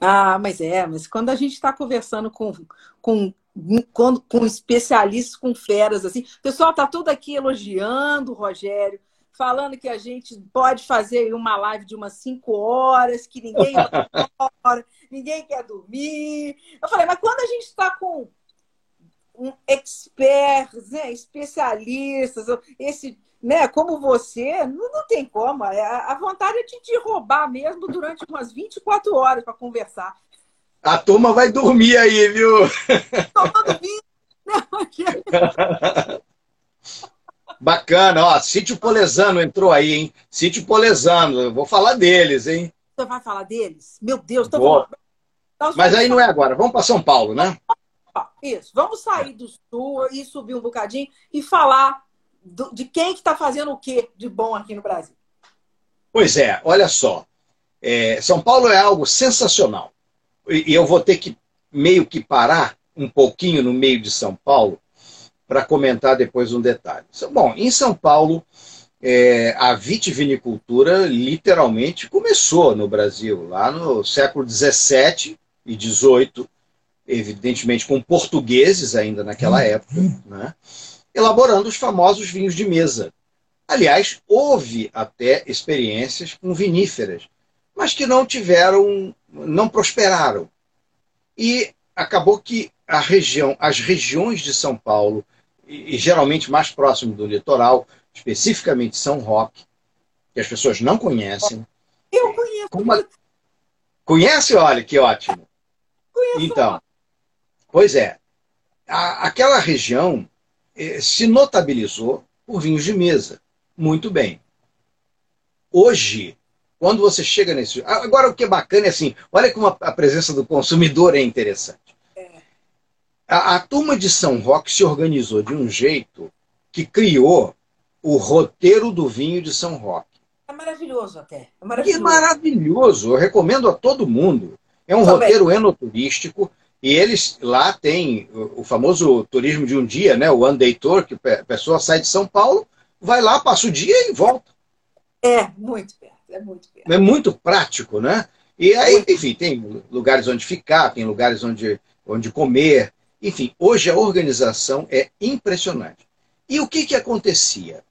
Ah, mas é, mas quando a gente está conversando com, com, com, com, especialistas, com feras, assim, o pessoal está tudo aqui elogiando o Rogério, falando que a gente pode fazer uma live de umas cinco horas, que ninguém hora, ninguém quer dormir. Eu falei, mas quando a gente está com um experts, né, especialistas, esse né, como você, não, não tem como. É, a, a vontade é de te roubar mesmo durante umas 24 horas para conversar. A turma vai dormir aí, viu? Dormindo. Bacana, ó, Sítio Polesano entrou aí, hein? Sítio Polesano, eu vou falar deles, hein? Você vai falar deles? Meu Deus, vou. Vamos... Mas aí não é agora, vamos para São Paulo, né? Isso, vamos sair do sul e subir um bocadinho e falar do, de quem que está fazendo o que de bom aqui no Brasil. Pois é, olha só. É, São Paulo é algo sensacional. E, e eu vou ter que meio que parar um pouquinho no meio de São Paulo para comentar depois um detalhe. Bom, em São Paulo, é, a vitivinicultura literalmente começou no Brasil, lá no século XVII e XVIII, evidentemente com portugueses ainda naquela época, né? Elaborando os famosos vinhos de mesa. Aliás, houve até experiências com viníferas, mas que não tiveram, não prosperaram. E acabou que a região, as regiões de São Paulo, e, e geralmente mais próximo do litoral, especificamente São Roque, que as pessoas não conhecem. Eu conheço. Uma... Conhece? Olha, que ótimo. Conheço. Então, pois é. A, aquela região se notabilizou por vinhos de mesa. Muito bem. Hoje, quando você chega nesse. Agora, o que é bacana é assim: olha como a presença do consumidor é interessante. É. A, a turma de São Roque se organizou de um jeito que criou o roteiro do vinho de São Roque. É maravilhoso até. É maravilhoso. Que maravilhoso. Eu recomendo a todo mundo. É um Também. roteiro enoturístico e eles lá têm o famoso turismo de um dia, né? o One Day Tour, que a pessoa sai de São Paulo, vai lá, passa o dia e volta. É, muito perto, é muito perto. É muito prático, né? E aí, enfim, tem lugares onde ficar, tem lugares onde, onde comer. Enfim, hoje a organização é impressionante. E o que, que acontecia?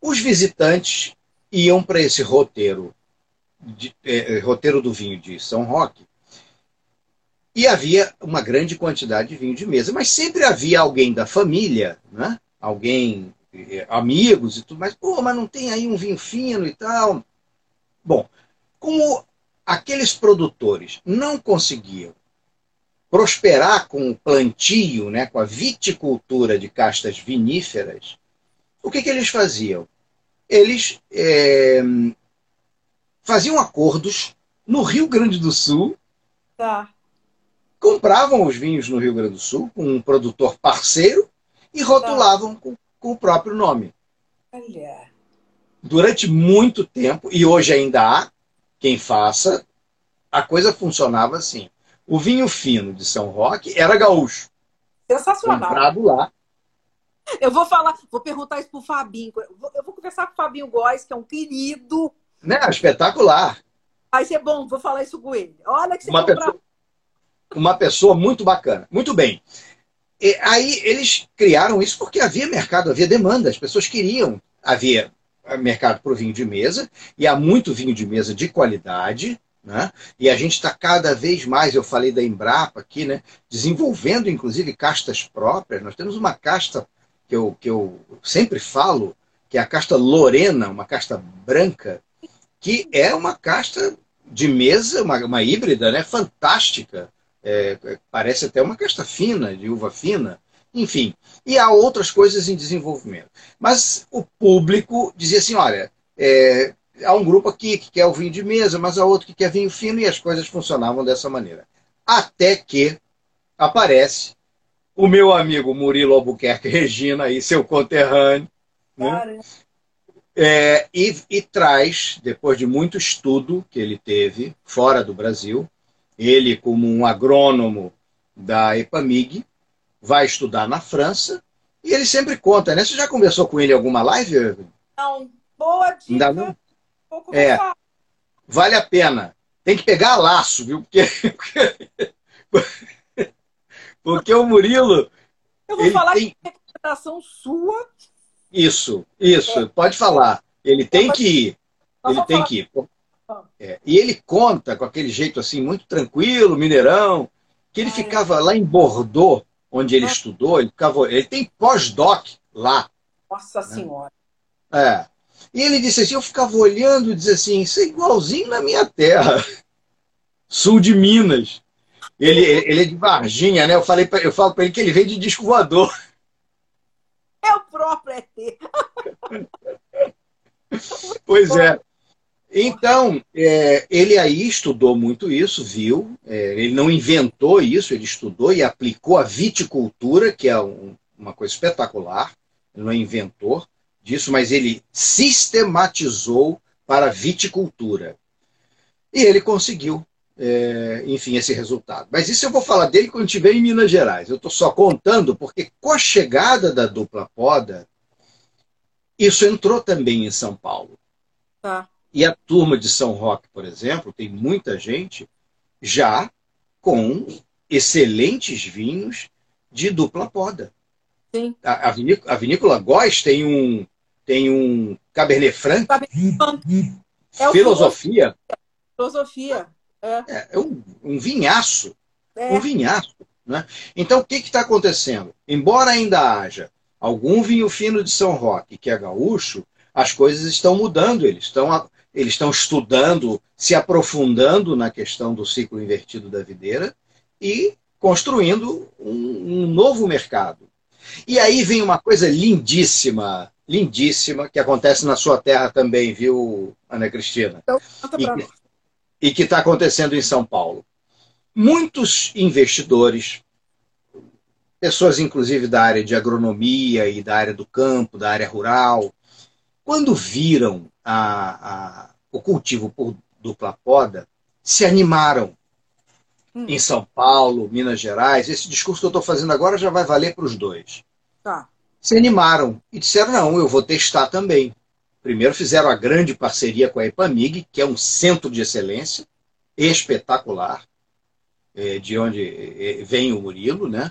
Os visitantes iam para esse roteiro, de, eh, roteiro do vinho de São Roque, e havia uma grande quantidade de vinho de mesa, mas sempre havia alguém da família, né? alguém, eh, amigos e tudo mais. Pô, mas não tem aí um vinho fino e tal. Bom, como aqueles produtores não conseguiam prosperar com o plantio, né, com a viticultura de castas viníferas, o que, que eles faziam? Eles é, faziam acordos no Rio Grande do Sul tá compravam os vinhos no Rio Grande do Sul com um produtor parceiro e rotulavam com, com, o próprio nome. Olha. Durante muito tempo, e hoje ainda há quem faça, a coisa funcionava assim. O vinho fino de São Roque era gaúcho. Sensacional. Comprado lá. Eu vou falar, vou perguntar isso pro Fabinho. Eu vou conversar com o Fabinho Góes, que é um querido. Né? Espetacular. Vai ser bom, vou falar isso com ele. Olha que você Uma compra... pessoa uma pessoa muito bacana. Muito bem. E aí eles criaram isso porque havia mercado, havia demanda, as pessoas queriam, havia mercado para o vinho de mesa, e há muito vinho de mesa de qualidade, né? e a gente está cada vez mais, eu falei da Embrapa aqui, né? desenvolvendo inclusive castas próprias. Nós temos uma casta que eu, que eu sempre falo, que é a casta Lorena, uma casta branca, que é uma casta de mesa, uma, uma híbrida né? fantástica é, parece até uma casta fina, de uva fina, enfim. E há outras coisas em desenvolvimento. Mas o público dizia assim: olha, é, há um grupo aqui que quer o vinho de mesa, mas há outro que quer vinho fino, e as coisas funcionavam dessa maneira. Até que aparece o meu amigo Murilo Albuquerque Regina, aí, seu conterrâneo, né? É, e, e traz, depois de muito estudo que ele teve fora do Brasil, ele, como um agrônomo da EPAMIG, vai estudar na França e ele sempre conta, né? Você já conversou com ele em alguma live? Não, boa dica. Ainda não? É, vale a pena. tem que pegar laço, viu? Porque, porque o Murilo. Eu vou falar tem... que é interpretação sua. Isso, isso, é. pode falar. Ele tem que ir. Ele tem que ir. É. E ele conta com aquele jeito assim, muito tranquilo, mineirão, que ele é. ficava lá em Bordeaux, onde ele é. estudou, ele, ficava, ele tem pós-doc lá. Nossa né? Senhora. É. E ele disse assim, eu ficava olhando e dizia assim, isso é igualzinho na minha terra, sul de Minas. Ele, ele é de Varginha, né? Eu, falei pra, eu falo para ele que ele veio de disco voador. É o próprio ET. pois é. Então, é, ele aí estudou muito isso, viu? É, ele não inventou isso, ele estudou e aplicou a viticultura, que é um, uma coisa espetacular. Ele não é inventor disso, mas ele sistematizou para a viticultura. E ele conseguiu, é, enfim, esse resultado. Mas isso eu vou falar dele quando estiver em Minas Gerais. Eu estou só contando porque com a chegada da dupla poda, isso entrou também em São Paulo. Tá. E a turma de São Roque, por exemplo, tem muita gente já com excelentes vinhos de dupla poda. Sim. A, a, vinícola, a vinícola Góes tem um, tem um Cabernet Franc. É filosofia. Filosofia. É, é, é um, um, vinhaço. É. Um vinhaço. Né? Então, o que está acontecendo? Embora ainda haja algum vinho fino de São Roque, que é gaúcho, as coisas estão mudando. Eles estão, eles estão estudando, se aprofundando na questão do ciclo invertido da videira e construindo um, um novo mercado. E aí vem uma coisa lindíssima, lindíssima, que acontece na sua terra também, viu, Ana Cristina? Então, e que está acontecendo em São Paulo. Muitos investidores, pessoas inclusive da área de agronomia e da área do campo, da área rural, quando viram a, a, o cultivo por dupla poda, se animaram hum. em São Paulo, Minas Gerais. Esse discurso que eu estou fazendo agora já vai valer para os dois. Tá. Se animaram e disseram: não, eu vou testar também. Primeiro fizeram a grande parceria com a Epamig, que é um centro de excelência espetacular, é, de onde é, vem o Murilo, né?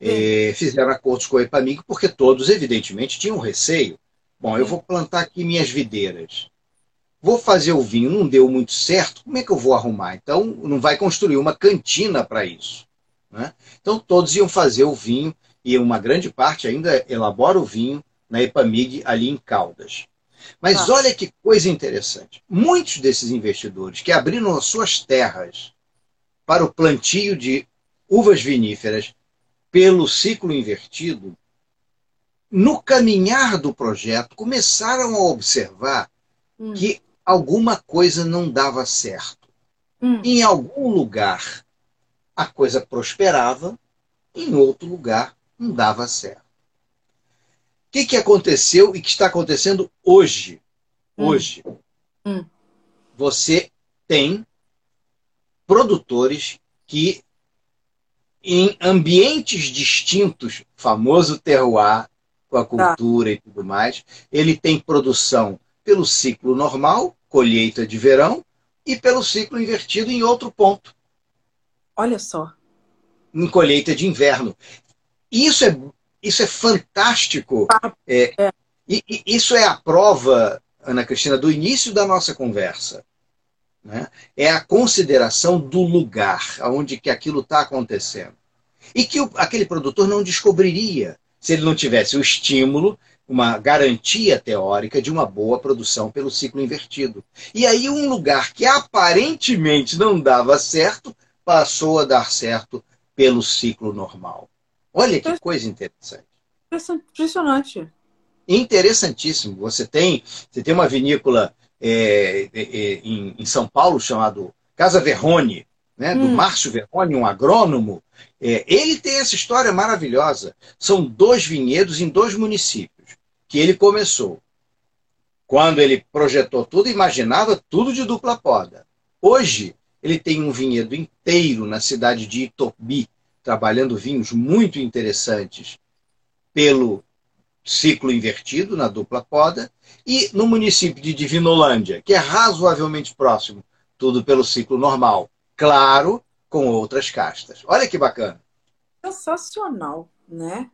É, fizeram acordos com a Epamig porque todos, evidentemente, tinham receio. Bom, eu vou plantar aqui minhas videiras vou fazer o vinho, não deu muito certo, como é que eu vou arrumar? Então, não vai construir uma cantina para isso. Né? Então, todos iam fazer o vinho, e uma grande parte ainda elabora o vinho na Epamig, ali em Caldas. Mas ah. olha que coisa interessante. Muitos desses investidores que abriram as suas terras para o plantio de uvas viníferas pelo ciclo invertido, no caminhar do projeto, começaram a observar hum. que alguma coisa não dava certo. Hum. Em algum lugar a coisa prosperava, em outro lugar não dava certo. O que, que aconteceu e que está acontecendo hoje? Hum. Hoje, hum. você tem produtores que, em ambientes distintos, famoso terroir, com a tá. cultura tá. e tudo mais, ele tem produção pelo ciclo normal, colheita de verão, e pelo ciclo invertido em outro ponto. Olha só. Em colheita de inverno. Isso é, isso é fantástico. Ah, é, é. E, e, isso é a prova, Ana Cristina, do início da nossa conversa. Né? É a consideração do lugar onde que aquilo está acontecendo. E que o, aquele produtor não descobriria se ele não tivesse o estímulo uma garantia teórica de uma boa produção pelo ciclo invertido. E aí, um lugar que aparentemente não dava certo, passou a dar certo pelo ciclo normal. Olha que coisa interessante. Impressionante. Interessantíssimo. Você tem, você tem uma vinícola é, é, é em, em, São Paulo chamado Casa Verrone, né, do hum. Márcio Verrone, um agrônomo. É, ele tem essa história maravilhosa. São dois vinhedos em dois municípios que ele começou. Quando ele projetou tudo, imaginava tudo de dupla poda. Hoje, ele tem um vinhedo inteiro na cidade de Itobi, trabalhando vinhos muito interessantes pelo ciclo invertido, na dupla poda, e no município de Divinolândia, que é razoavelmente próximo, tudo pelo ciclo normal. Claro, com outras castas. Olha que bacana. Sensacional, né?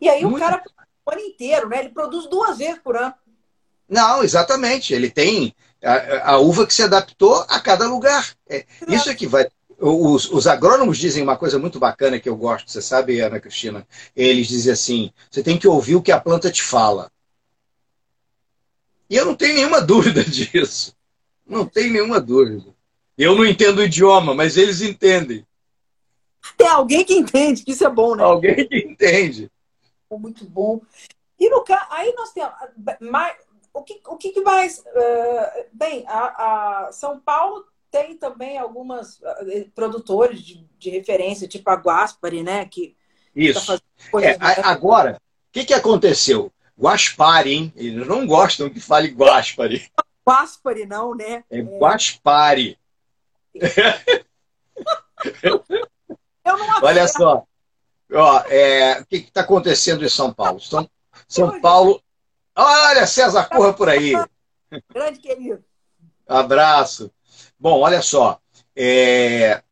E aí Muito o cara o ano inteiro, né? Ele produz duas vezes por ano. Não, exatamente. Ele tem a, a uva que se adaptou a cada lugar. É, isso é que vai. Os, os, agrônomos dizem uma coisa muito bacana que eu gosto, você sabe, Ana Cristina? Eles dizem assim: você tem que ouvir o que a planta te fala. E eu não tenho nenhuma dúvida disso. Não tenho nenhuma dúvida. Eu não entendo o idioma, mas eles entendem. Tem alguém que entende, que isso é bom, né? Alguém que entende. Muito bom. E no aí nós temos. Mais, o que, o que, mais. Uh, bem, a, a, São Paulo tem também algumas produtores de, de, referência, tipo a Guaspari, né? Que Isso. Tá é, agora, o que, que aconteceu? Guaspari, hein? Eles não gostam que fale Guaspari. Guaspari, não, né? É, é... Guaspari. Eu não Olha só. Ó, é, o que está acontecendo em São Paulo? São, São Paulo. Olha, César, corra por aí. Grande querido. Abraço. Bom, olha só. É,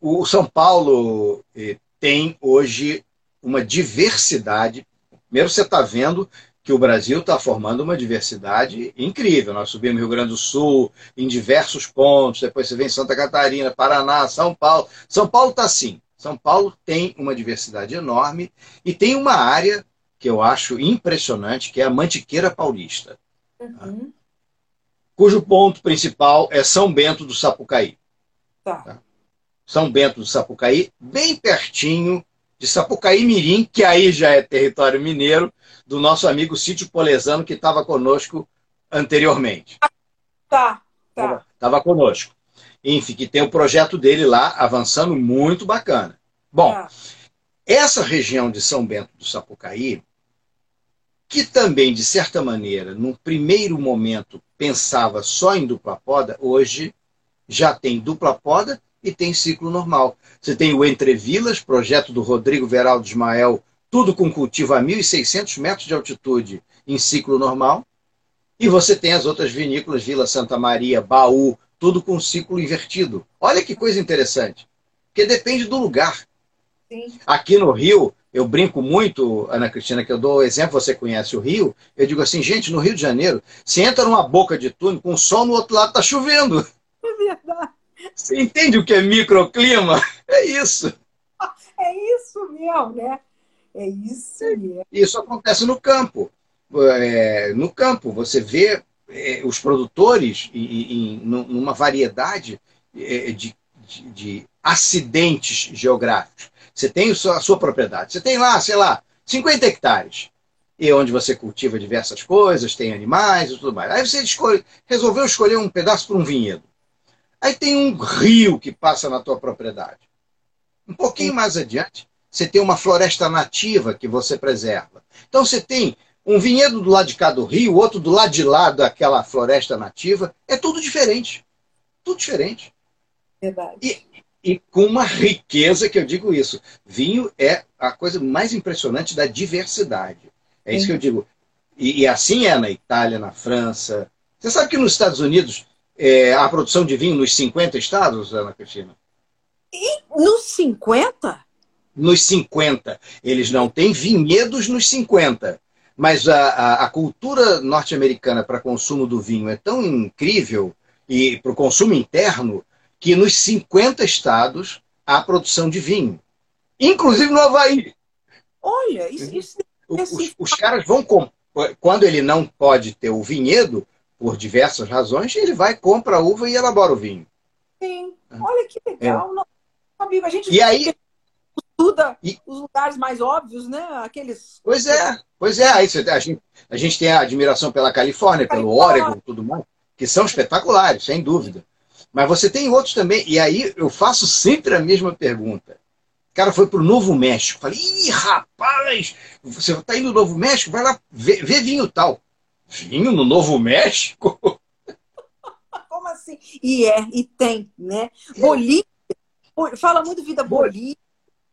o São Paulo é, tem hoje uma diversidade. Primeiro, você está vendo que o Brasil está formando uma diversidade incrível. Nós subimos Rio Grande do Sul, em diversos pontos, depois você vem em Santa Catarina, Paraná, São Paulo. São Paulo está assim. São Paulo tem uma diversidade enorme e tem uma área que eu acho impressionante, que é a Mantiqueira Paulista. Uhum. Cujo ponto principal é São Bento do Sapucaí. Tá. tá. São Bento do Sapucaí, bem pertinho de Sapucaí Mirim, que aí já é território mineiro, do nosso amigo Sítio Polesano, que estava conosco anteriormente. Tá, tá. Estava conosco. Enfim, que tem o projeto dele lá avançando muito bacana. Bom, ah. essa região de São Bento do Sapucaí, que também, de certa maneira, num primeiro momento pensava só em dupla poda, hoje já tem dupla poda e tem ciclo normal. Você tem o Entre Vilas, projeto do Rodrigo Veraldo Ismael, tudo com cultivo a 1.600 metros de altitude em ciclo normal. E você tem as outras vinícolas, Vila Santa Maria, Baú, tudo com ciclo invertido. Olha que coisa interessante. Porque depende do lugar. Sim. Aqui no Rio, eu brinco muito, Ana Cristina, que eu dou exemplo, você conhece o Rio, eu digo assim, gente, no Rio de Janeiro, você entra numa boca de túnel, com o sol no outro lado está chovendo. É verdade. Você entende o que é microclima? É isso. É isso mesmo, né? É isso mesmo. Isso acontece no campo. É, no campo, você vê é, os produtores em, em, numa variedade é, de, de, de, acidentes geográficos. Você tem a sua, a sua propriedade. Você tem lá, sei lá, 50 hectares. E onde você cultiva diversas coisas, tem animais e tudo mais. Aí você escolhe, resolveu escolher um pedaço para um vinhedo. Aí tem um rio que passa na tua propriedade. Um pouquinho mais adiante, você tem uma floresta nativa que você preserva. Então você tem um vinhedo do lado de cá do rio, outro do lado de lá daquela floresta nativa. É tudo diferente. Tudo diferente. Verdade. E, e com uma riqueza que eu digo isso. Vinho é a coisa mais impressionante da diversidade. É isso Sim. que eu digo. E, e, assim é na Itália, na França. Você sabe que nos Estados Unidos é, a produção de vinho nos 50 estados, Ana Cristina? E nos 50? Nos 50. Eles não têm vinhedos nos 50. Mas a, a, a cultura norte-americana para consumo do vinho é tão incrível e para o consumo interno que nos 50 estados há produção de vinho, inclusive no Havaí. Olha, isso, isso é os, os caras vão quando ele não pode ter o vinhedo por diversas razões, ele vai compra a uva e elabora o vinho. Sim, olha que legal. É. A gente e aí estuda e... os lugares mais óbvios, né? Aqueles. Pois é, pois é. Aí a gente, a gente tem a admiração pela Califórnia, pelo Oregon, tudo mais, que são espetaculares, sem dúvida. Mas você tem outros também. E aí eu faço sempre a mesma pergunta. O cara foi para o Novo México. Falei, ih, rapaz, você está indo no Novo México? Vai lá ver, ver vinho tal. Vinho no Novo México? Como assim? E é, e tem, né? Bolívia. Fala muito vida Bolívia.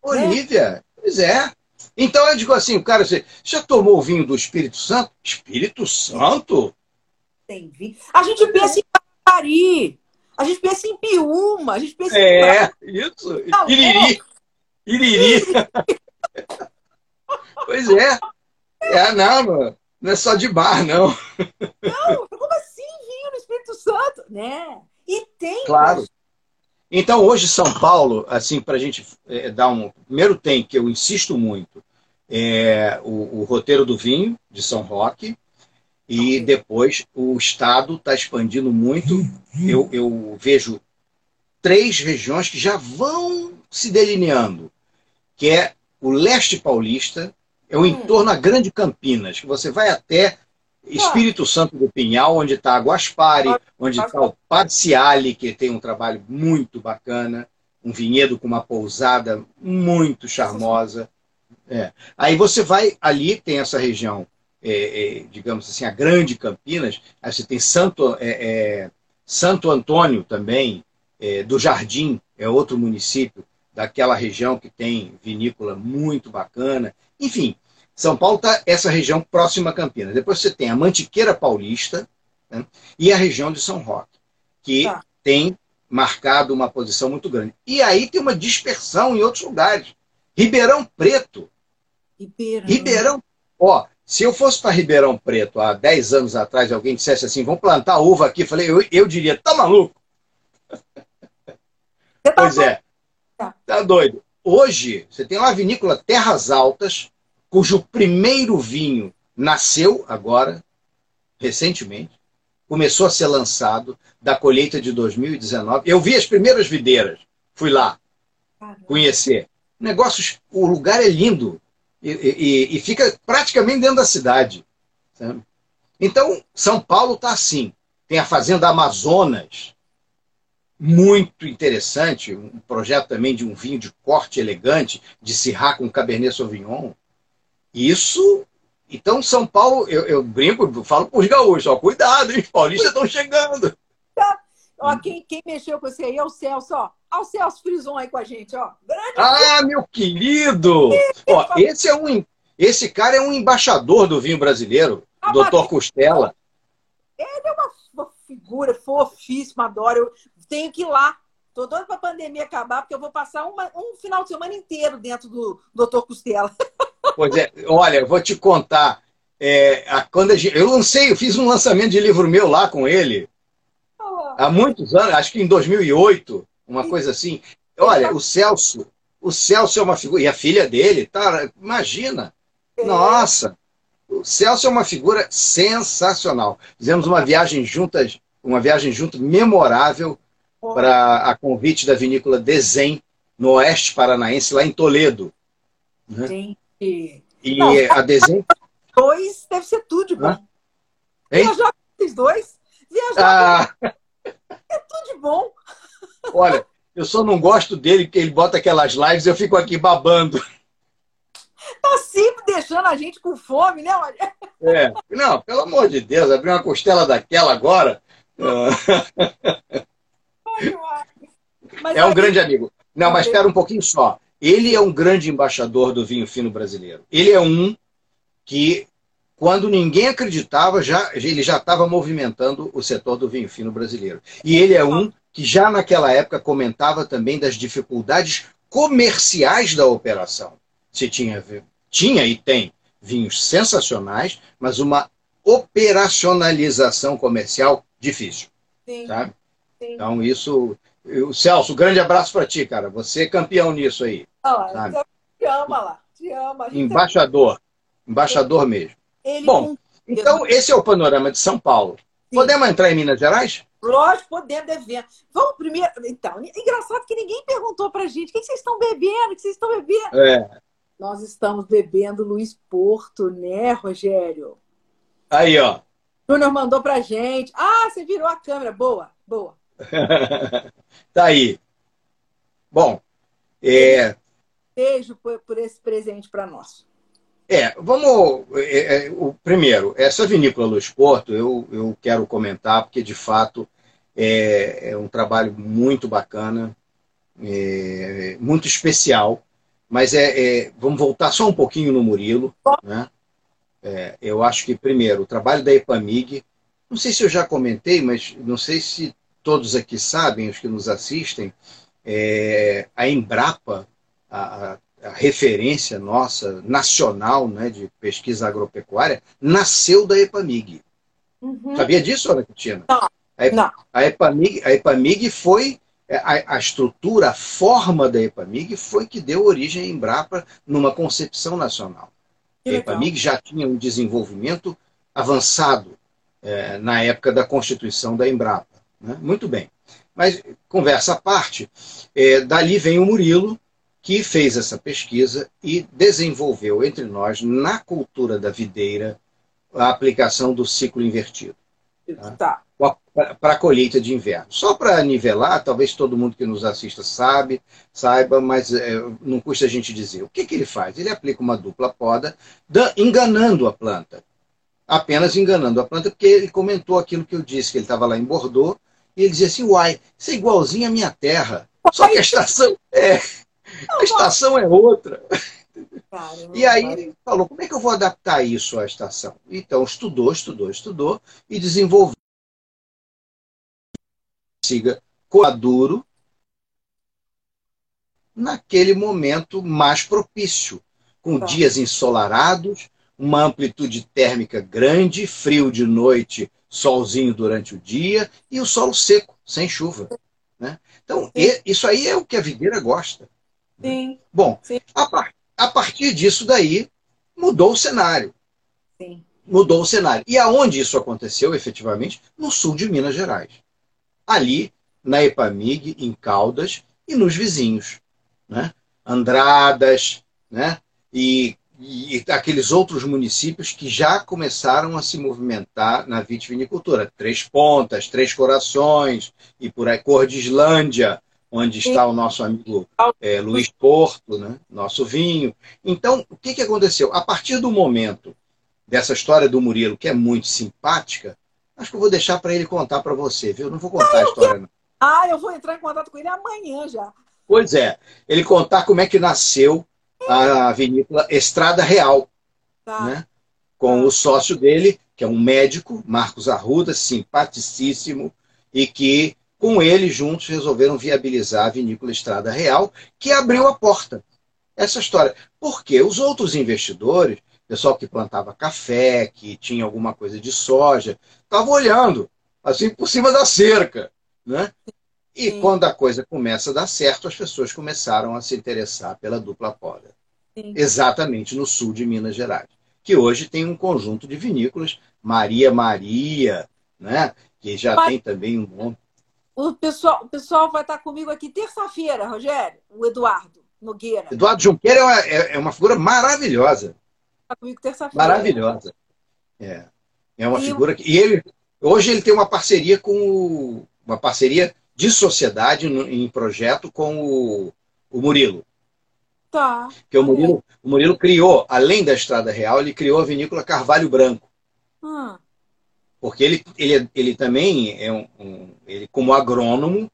Bolívia, né? pois é. Então eu digo assim, o cara, você já tomou o vinho do Espírito Santo? Espírito Santo? Tem vinho. A gente pensa em Paris. A gente pensa em Piúma, a gente pensa é, em... É, isso. Tá Iriri. Iriri. pois é. É, não, não é só de bar, não. Não, como assim vinho no Espírito Santo? Né? E tem. Claro. Então, hoje, São Paulo, assim, para a gente é, dar um. Primeiro, tem, que eu insisto muito, é, o, o roteiro do vinho, de São Roque, e depois o Estado está expandindo muito. Eu, eu vejo três regiões que já vão se delineando, que é o leste paulista, é o hum. entorno a Grande Campinas, que você vai até Espírito Santo do Pinhal, onde está Guaspari, onde está o Parciale, que tem um trabalho muito bacana, um vinhedo com uma pousada muito charmosa. É. Aí você vai ali, tem essa região, é, é, digamos assim, a Grande Campinas, aí você tem Santo, é, é, Santo Antônio também, é, do Jardim, é outro município daquela região que tem vinícola muito bacana. Enfim, São Paulo está essa região próxima a Campinas. Depois você tem a Mantiqueira Paulista né, e a região de São Roque, que tá. tem marcado uma posição muito grande. E aí tem uma dispersão em outros lugares. Ribeirão Preto. Ribeirão. Ribeirão. Ó, se eu fosse para Ribeirão Preto há 10 anos atrás, alguém dissesse assim, vamos plantar uva aqui, eu falei, eu, eu diria, tá maluco? Tá pois é. Tá. tá doido. Hoje, você tem uma vinícola Terras Altas, cujo primeiro vinho nasceu agora, recentemente, começou a ser lançado da colheita de 2019. Eu vi as primeiras videiras, fui lá conhecer. Negócios, o lugar é lindo e, e, e fica praticamente dentro da cidade. Sabe? Então, São Paulo está assim. Tem a Fazenda Amazonas, muito interessante, um projeto também de um vinho de corte elegante, de Syrah com Cabernet Sauvignon. Isso, então São Paulo, eu, eu brinco, falo para os gaúchos, ó, cuidado, hein, os paulistas estão chegando. Ó, quem, quem mexeu com você aí é o Celso, ó. Olha o Celso Frison aí com a gente, ó. Grande ah, meu querido! ó, esse, é um, esse cara é um embaixador do vinho brasileiro, ah, doutor Costela. Ele é uma, uma figura fofíssima, adoro. Eu tenho que ir lá. Tô doido para a pandemia acabar, porque eu vou passar uma, um final de semana inteiro dentro do doutor Costela. Pois é, olha, eu vou te contar. É, a, quando a gente, eu lancei, eu fiz um lançamento de livro meu lá com ele. Há muitos anos, acho que em 2008, uma coisa assim. Olha, o Celso, o Celso é uma figura, e a filha dele, tá, imagina. É. Nossa, o Celso é uma figura sensacional. Fizemos uma viagem juntas, uma viagem junto memorável para a convite da vinícola Dezem, no oeste paranaense, lá em Toledo. Né? E Não, a Dezem. Dois deve ser tudo de bom. Viajar com os dois. Viajar. Ah. É tudo de bom. Olha, eu só não gosto dele porque ele bota aquelas lives e eu fico aqui babando. Tá sempre deixando a gente com fome, né? Olha. É. Não, pelo amor de Deus, abrir uma costela daquela agora. É um grande amigo. Não, mas espera um pouquinho só. Ele é um grande embaixador do vinho fino brasileiro. Ele é um que quando ninguém acreditava, já, ele já estava movimentando o setor do vinho fino brasileiro. E ele é um que já naquela época comentava também das dificuldades comerciais da operação. Se tinha, tinha e tem vinhos sensacionais, mas uma operacionalização comercial difícil. Sim. Sabe? Sim. Então, isso. Eu, Celso, um grande abraço para ti, cara. Você é campeão nisso aí. Ah, te ama lá. Te ama. Embaixador. Embaixador mesmo. Ele Bom, então esse é o panorama de São Paulo. Sim. Podemos entrar em Minas Gerais? Lógico, podemos, devemos. Vamos primeiro. Então, engraçado que ninguém perguntou pra gente o que vocês estão bebendo, o que vocês estão bebendo. É. Nós estamos bebendo Luiz Porto, né, Rogério? Aí, ó. Júnior mandou pra gente. Ah, você virou a câmera. Boa, boa. tá aí. Bom, é... beijo por, por esse presente para nós. É, vamos. É, é, o, primeiro, essa vinícola Luz Porto, eu, eu quero comentar, porque de fato é, é um trabalho muito bacana, é, muito especial. Mas é, é, vamos voltar só um pouquinho no Murilo. Né? É, eu acho que, primeiro, o trabalho da EPAMIG, não sei se eu já comentei, mas não sei se todos aqui sabem, os que nos assistem, a Embrapa, a, a, referência nossa nacional né, de pesquisa agropecuária, nasceu da EPAMIG. Uhum. Sabia disso, Ana Cristina? Não. A, Não. a, EPAMIG, a EPAMIG foi é, a, a, estrutura, a forma da EPAMIG foi que deu origem à Embrapa numa concepção nacional. a EPAMIG já tinha um desenvolvimento avançado é, na época da constituição da Embrapa. Né? Muito bem. Mas, conversa à parte, é, dali vem o Murilo, que fez essa pesquisa e desenvolveu entre nós, na cultura da videira, a aplicação do ciclo invertido. Tá? tá para a colheita de inverno. Só para nivelar, talvez todo mundo que nos assista sabe, saiba, mas é, não custa a gente dizer. O que, que ele faz? Ele aplica uma dupla poda, enganando a planta. Apenas enganando a planta, porque ele comentou aquilo que eu disse, que ele estava lá em Bordeaux, e ele dizia assim, uai, isso é igualzinho à minha terra. Só que a estação é, a estação é outra. Caramba, e aí ele falou, como é que eu vou adaptar isso à estação? Então estudou, estudou, estudou e desenvolveu siga maduro naquele momento mais propício, com tá. dias ensolarados, uma amplitude térmica grande, frio de noite, solzinho durante o dia e o solo seco, sem chuva. Né? Então, e, isso aí é o que a videira gosta. Sim. Bom, Sim. A, a, partir disso daí, mudou o cenário. Sim. Mudou o cenário. E aonde isso aconteceu, efetivamente? No sul de Minas Gerais ali na Epamig, em Caldas, e nos vizinhos. Né? Andradas, né? e, e aqueles outros municípios que já começaram a se movimentar na vitivinicultura. Três Pontas, Três Corações, e por aí, Cordislândia, onde está o nosso amigo é, Luiz Porto, né? nosso vinho. Então, o que, que aconteceu? A partir do momento dessa história do Murilo, que é muito simpática, Acho que eu vou deixar para ele contar para você, viu? Não vou contar a história, não. Ah, eu vou entrar em contato com ele amanhã já. Pois é. Ele contar como é que nasceu a vinícola Estrada Real. Tá. Né? Com o sócio dele, que é um médico, Marcos Arruda, simpaticíssimo, e que, com ele, juntos, resolveram viabilizar a vinícola Estrada Real, que abriu a porta. Essa história. Porque os outros investidores pessoal que plantava café, que tinha alguma coisa de soja, estava olhando, assim, por cima da cerca. Né? E Sim. quando a coisa começa a dar certo, as pessoas começaram a se interessar pela dupla poda. Sim. Exatamente no sul de Minas Gerais. Que hoje tem um conjunto de vinícolas, Maria Maria, né? que já Mas... tem também um monte. O pessoal, o pessoal vai estar comigo aqui terça-feira, Rogério, o Eduardo Nogueira. Eduardo Junqueira é uma, é, é uma figura maravilhosa comigo terça-feira. Maravilhosa. É. É uma e figura que. E ele, hoje ele tem uma parceria com. Uma parceria de sociedade em projeto com o, o Murilo. Tá. Que o Murilo, o Murilo criou, além da Estrada Real, ele criou a vinícola Carvalho Branco. Ah. Porque ele, ele, ele também é um, um, ele como agrônomo,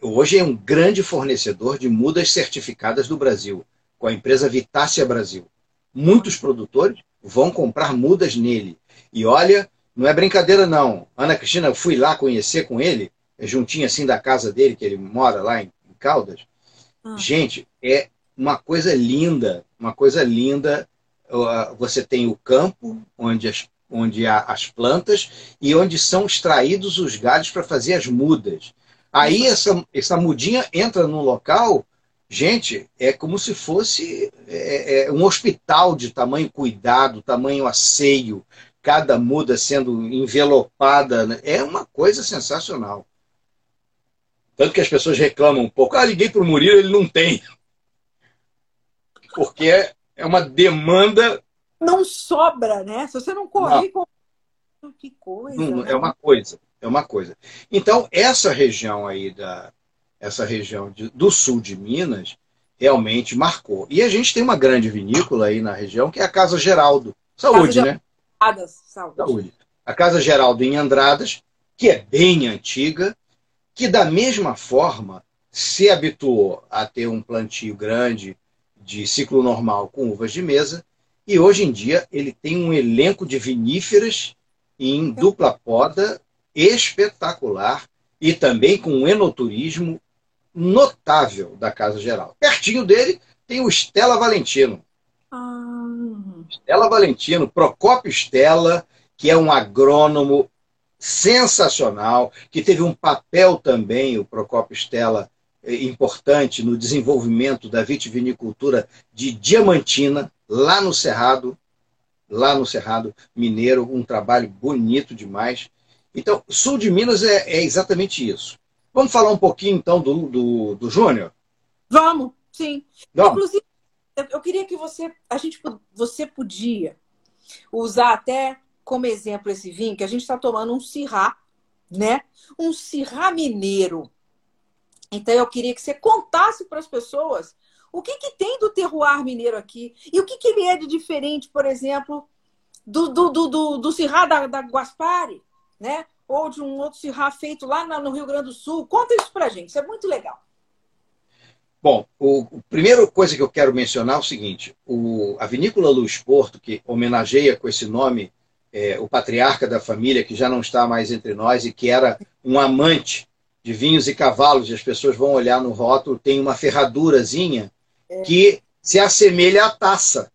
hoje é um grande fornecedor de mudas certificadas do Brasil, com a empresa Vitácia Brasil muitos produtores vão comprar mudas nele. E olha, não é brincadeira não. Ana Cristina, eu fui lá conhecer com ele, é juntinho assim da casa dele, que ele mora lá em, Caldas. Ah. Gente, é uma coisa linda, uma coisa linda. Você tem o campo, onde as, onde há as plantas e onde são extraídos os galhos para fazer as mudas. Aí essa, essa mudinha entra num local Gente, é como se fosse é, é, um hospital de tamanho cuidado, tamanho asseio, cada muda sendo envelopada. Né? É uma coisa sensacional. Tanto que as pessoas reclamam um pouco. Ah, liguei para o Murilo, ele não tem. Porque é uma demanda. Não sobra, né? Se você não correr com. Que coisa. Não, né? É uma coisa. É uma coisa. Então, essa região aí da, essa região de, do sul de Minas, realmente marcou. E a gente tem uma grande vinícola aí na região, que é a Casa Geraldo. Saúde, Casa né? Andradas, saúde. saúde. A Casa Geraldo em Andradas, que é bem antiga, que da mesma forma se habituou a ter um plantio grande de ciclo normal com uvas de mesa, e hoje em dia ele tem um elenco de viníferas em dupla poda espetacular e também com um enoturismo notável da Casa Geral. Pertinho dele tem o Stella Valentino. Ah. Stella Valentino, Procópio Stella, que é um agrônomo sensacional, que teve um papel também, o Procópio Stella, eh, importante no desenvolvimento da vitivinicultura de Diamantina, lá no Cerrado, lá no Cerrado Mineiro, um trabalho bonito demais. Então, sul de Minas é, é exatamente isso. Vamos falar um pouquinho, então, do, do, do Júnior? Vamos, sim. Vamos. Inclusive, eu queria que você, a gente, você podia usar até como exemplo esse vinho, que a gente está tomando um Sirá, né? Um Sirá mineiro. Então, eu queria que você contasse para as pessoas o que, que tem do terroir mineiro aqui e o que, que ele é de diferente, por exemplo, do, do, do, do, do Sirá da, da Guaspari, né? Ou de um outro Sirá feito lá no Rio Grande do Sul. Conta isso para gente, isso é muito legal. Bom, o, a primeira coisa que eu quero mencionar é o seguinte: o, a vinícola Luiz Porto, que homenageia com esse nome é, o patriarca da família, que já não está mais entre nós e que era um amante de vinhos e cavalos, e as pessoas vão olhar no rótulo, tem uma ferradurazinha é. que se assemelha à taça.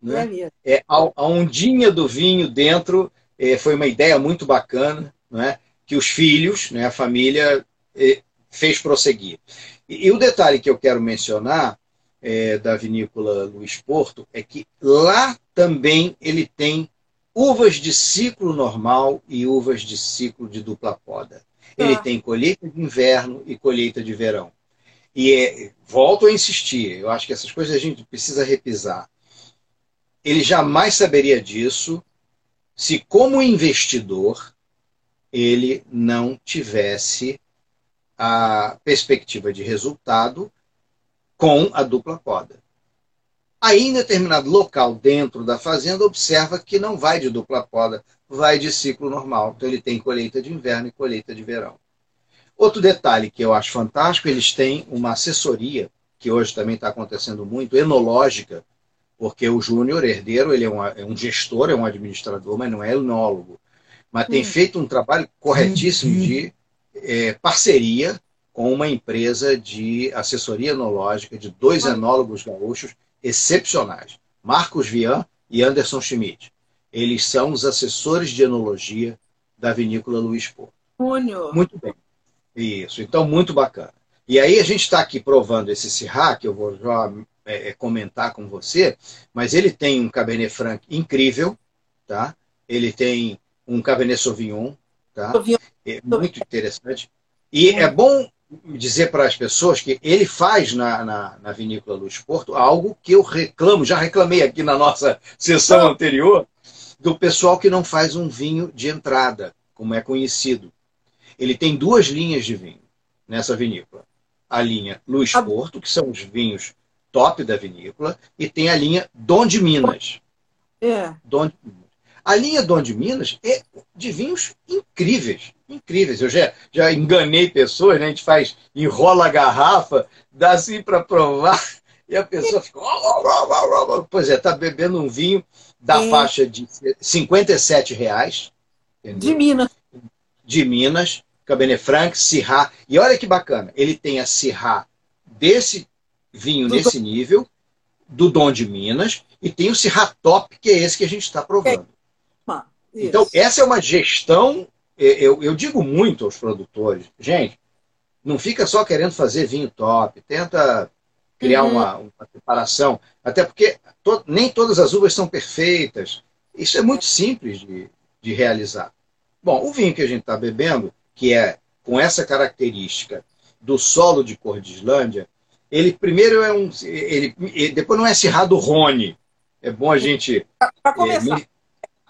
Né? É, é a, a, ondinha do vinho dentro é, foi uma ideia muito bacana, né? que os filhos, né, a família, é, fez prosseguir. E, e, o detalhe que eu quero mencionar é, da vinícola Luiz Porto é que lá também ele tem uvas de ciclo normal e uvas de ciclo de dupla poda. Ele ah. tem colheita de inverno e colheita de verão. E é, volto a insistir, eu acho que essas coisas a gente precisa repisar. Ele jamais saberia disso se, como investidor, ele não tivesse a perspectiva de resultado com a dupla poda. Aí, em determinado local dentro da fazenda, observa que não vai de dupla poda, vai de ciclo normal. Então, ele tem colheita de inverno e colheita de verão. Outro detalhe que eu acho fantástico, eles têm uma assessoria, que hoje também está acontecendo muito, enológica, porque o Júnior, herdeiro, ele é um, é um, gestor, é um administrador, mas não é enólogo. Mas tem hum. feito um trabalho corretíssimo de é, parceria com uma empresa de assessoria enológica de dois enólogos gaúchos excepcionais, Marcos Vian e Anderson Schmidt. Eles são os assessores de enologia da vinícola Luiz Porto. Muito bem. Isso, então muito bacana. E aí a gente está aqui provando esse Syrah, que eu vou já é, é, comentar com você, mas ele tem um Cabernet Franc incrível, tá? Ele tem um Cabernet Sauvignon, tá? É muito interessante. E é bom dizer para as pessoas que ele faz na, na, na, vinícola Luz Porto algo que eu reclamo, já reclamei aqui na nossa sessão anterior, do pessoal que não faz um vinho de entrada, como é conhecido. Ele tem duas linhas de vinho nessa vinícola. A linha ah. Porto, que são os vinhos top da vinícola, e tem a linha Dom de Minas. É. Dom de Minas. A linha Dom de Minas é de vinhos incríveis, incríveis. Eu já, já enganei pessoas, né? a gente faz, enrola a garrafa, dá assim para provar, e a pessoa fica. Pois é, está bebendo um vinho da é. faixa de 57 reais. Entendeu? De Minas. De Minas, Cabernet Franc, Syrah. E olha que bacana, ele tem a Syrah desse vinho do nesse nível, do Dom de Minas, e tem o Syrah Top, que é esse que a gente está provando. Então, essa é uma gestão. Eu, eu digo muito aos produtores, gente, não fica só querendo fazer vinho top, tenta criar uhum. uma, uma preparação, até porque to, nem todas as uvas são perfeitas. Isso é muito simples de, de realizar. Bom, o vinho que a gente está bebendo, que é com essa característica do solo de cor de Islândia, ele primeiro é um. Ele, depois não é Cerrado Rony. É bom a gente. Para começar.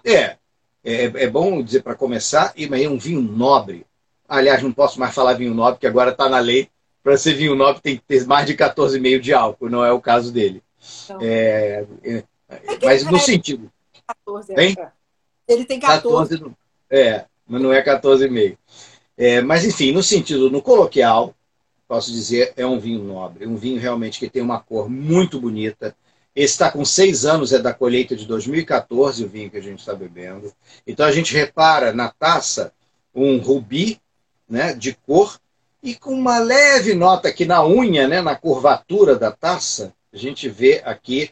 É, é, é, é bom dizer para começar, e é um vinho nobre. Aliás, não posso mais falar vinho nobre, porque agora está na lei. Para ser vinho nobre tem que ter mais de 14,5 de álcool, não é o caso dele. Então, é, é, mas no sentido. 14, hein? Ele tem 14. 14 é, mas não é 14,5. É, mas enfim, no sentido, no coloquial, posso dizer, é um vinho nobre. Um vinho realmente que tem uma cor muito bonita, esse está com seis anos, é da colheita de 2014, o vinho que a gente está bebendo. Então a gente repara na taça um rubi, né, de cor e com uma leve nota aqui na unha, né, na curvatura da taça, a gente vê aqui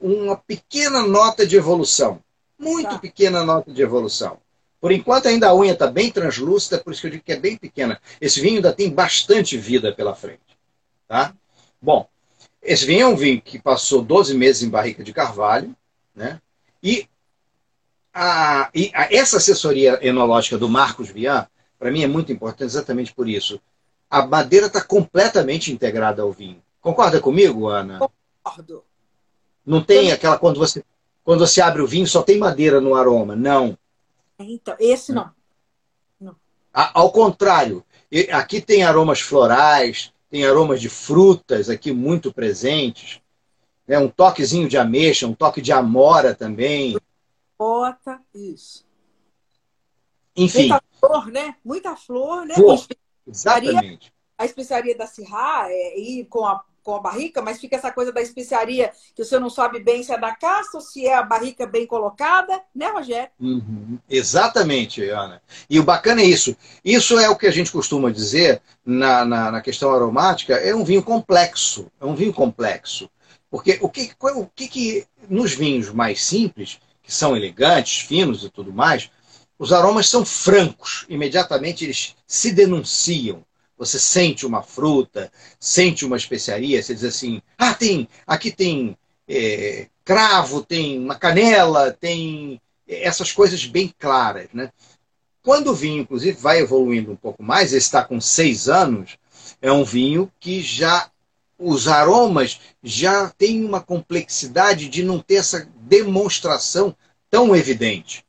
uma pequena nota de evolução. Muito tá. pequena nota de evolução. Por enquanto, ainda a unha está bem translúcida, por isso que eu digo que é bem pequena. Esse vinho ainda tem bastante vida pela frente. Tá? Bom, esse vinho é um vinho que passou 12 meses em barrica de carvalho, né? E, a, e a, essa assessoria enológica do Marcos Vian, para mim é muito importante exatamente por isso. A madeira está completamente integrada ao vinho. Concorda comigo, Ana? Concordo. Não tem aquela quando você quando você abre o vinho só tem madeira no aroma. Não. Então, esse não. não. Ao contrário, aqui tem aromas florais, tem aromas de frutas aqui muito presentes. Né? Um toquezinho de ameixa, um toque de amora também. Bota, isso. Enfim. Muita flor, né? Muita flor, né? Flor. Exatamente. A especiaria da Sirá é ir com a com a barrica, mas fica essa coisa da especiaria que você não sabe bem se é da caça ou se é a barrica bem colocada, né, Rogério? Uhum. Exatamente, Ana. E o bacana é isso. Isso é o que a gente costuma dizer na, na, na questão aromática, é um vinho complexo. É um vinho complexo. Porque o que, o que, que nos vinhos mais simples, que são elegantes, finos e tudo mais, os aromas são francos. Imediatamente eles se denunciam você sente uma fruta, sente uma especiaria, você diz assim, ah, tem, aqui tem é, cravo, tem uma canela, tem essas coisas bem claras, né? Quando o vinho, inclusive, vai evoluindo um pouco mais, ele está com seis anos, é um vinho que já os aromas já tem uma complexidade de não ter essa demonstração tão evidente.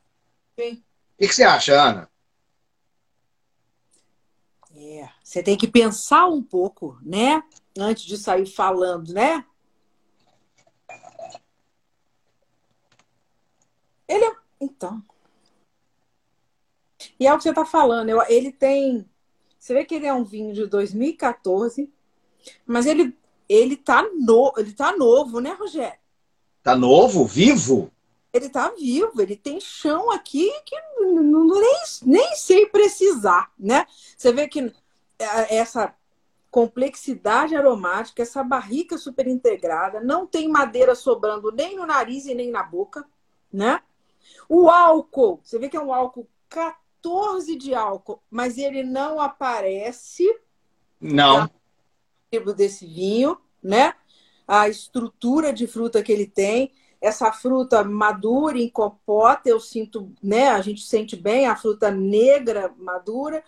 Sim. O que você acha, Ana? É, você tem que pensar um pouco, né? Antes de sair falando, né? Ele é... Então. E é o que você está falando. Ele tem. Você vê que ele é um vinho de 2014, mas ele, ele, tá, no... ele tá novo, né, Rogério? Tá novo? Vivo? Ele tá vivo, ele tem chão aqui que não, nem, nem sei precisar, né? Você vê que essa complexidade aromática, essa barrica super integrada, não tem madeira sobrando nem no nariz e nem na boca, né? O álcool, você vê que é um álcool 14 de álcool, mas ele não aparece. Não. Desse vinho, né? A estrutura de fruta que ele tem essa fruta madura em compota, eu sinto, né? A gente sente bem a fruta negra madura,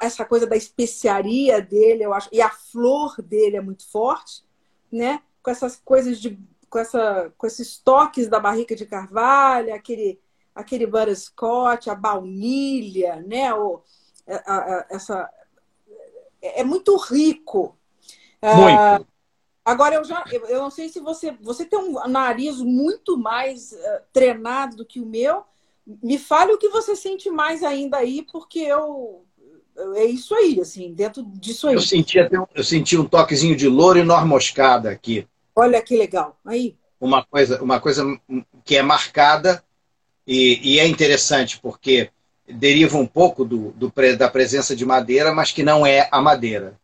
essa coisa da especiaria dele, eu acho, e a flor dele é muito forte, né? Com essas coisas de com essa com esses toques da barrica de carvalho, aquele aquele butterscotch, a baunilha, né? O, a, a, essa é, é muito rico. Muito. Uh, Agora, eu já eu, eu, não sei se você. Você tem um nariz muito mais uh, treinado do que o meu. Me fale o que você sente mais ainda aí, porque eu. É isso aí, assim, dentro disso aí. Eu senti, até um, eu senti um toquezinho de louro e noz moscada aqui. Olha que legal. Aí. Uma coisa, uma coisa que é marcada e, e é interessante, porque deriva um pouco do, do, da presença de madeira, mas que não é a madeira.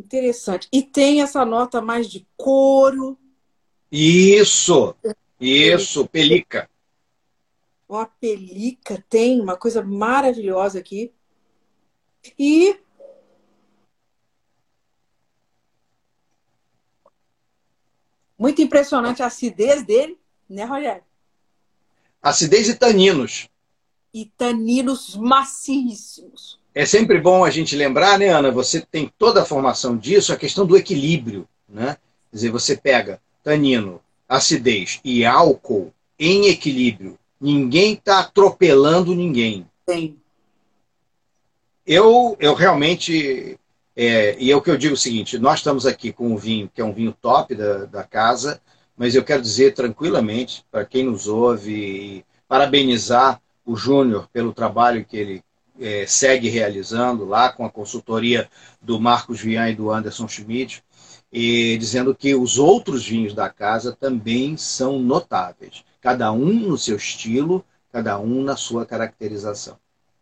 Interessante. E tem essa nota mais de couro. Isso! Isso, pelica. Ó, a pelica tem uma coisa maravilhosa aqui. E muito impressionante a acidez dele, né, Rogério? Acidez e taninos. E taninos maciíssimos. É sempre bom a gente lembrar, né, Ana? Você tem toda a formação disso, a questão do equilíbrio, né? Quer dizer, você pega tanino, acidez e álcool em equilíbrio. Ninguém está atropelando ninguém. Sim. Eu, eu realmente. É, e é o que eu digo o seguinte: nós estamos aqui com um vinho que é um vinho top da, da casa, mas eu quero dizer tranquilamente, para quem nos ouve, parabenizar o Júnior pelo trabalho que ele é, segue realizando lá com a consultoria do Marcos Vian e do Anderson Schmidt, e dizendo que os outros vinhos da casa também são notáveis, cada um no seu estilo, cada um na sua caracterização.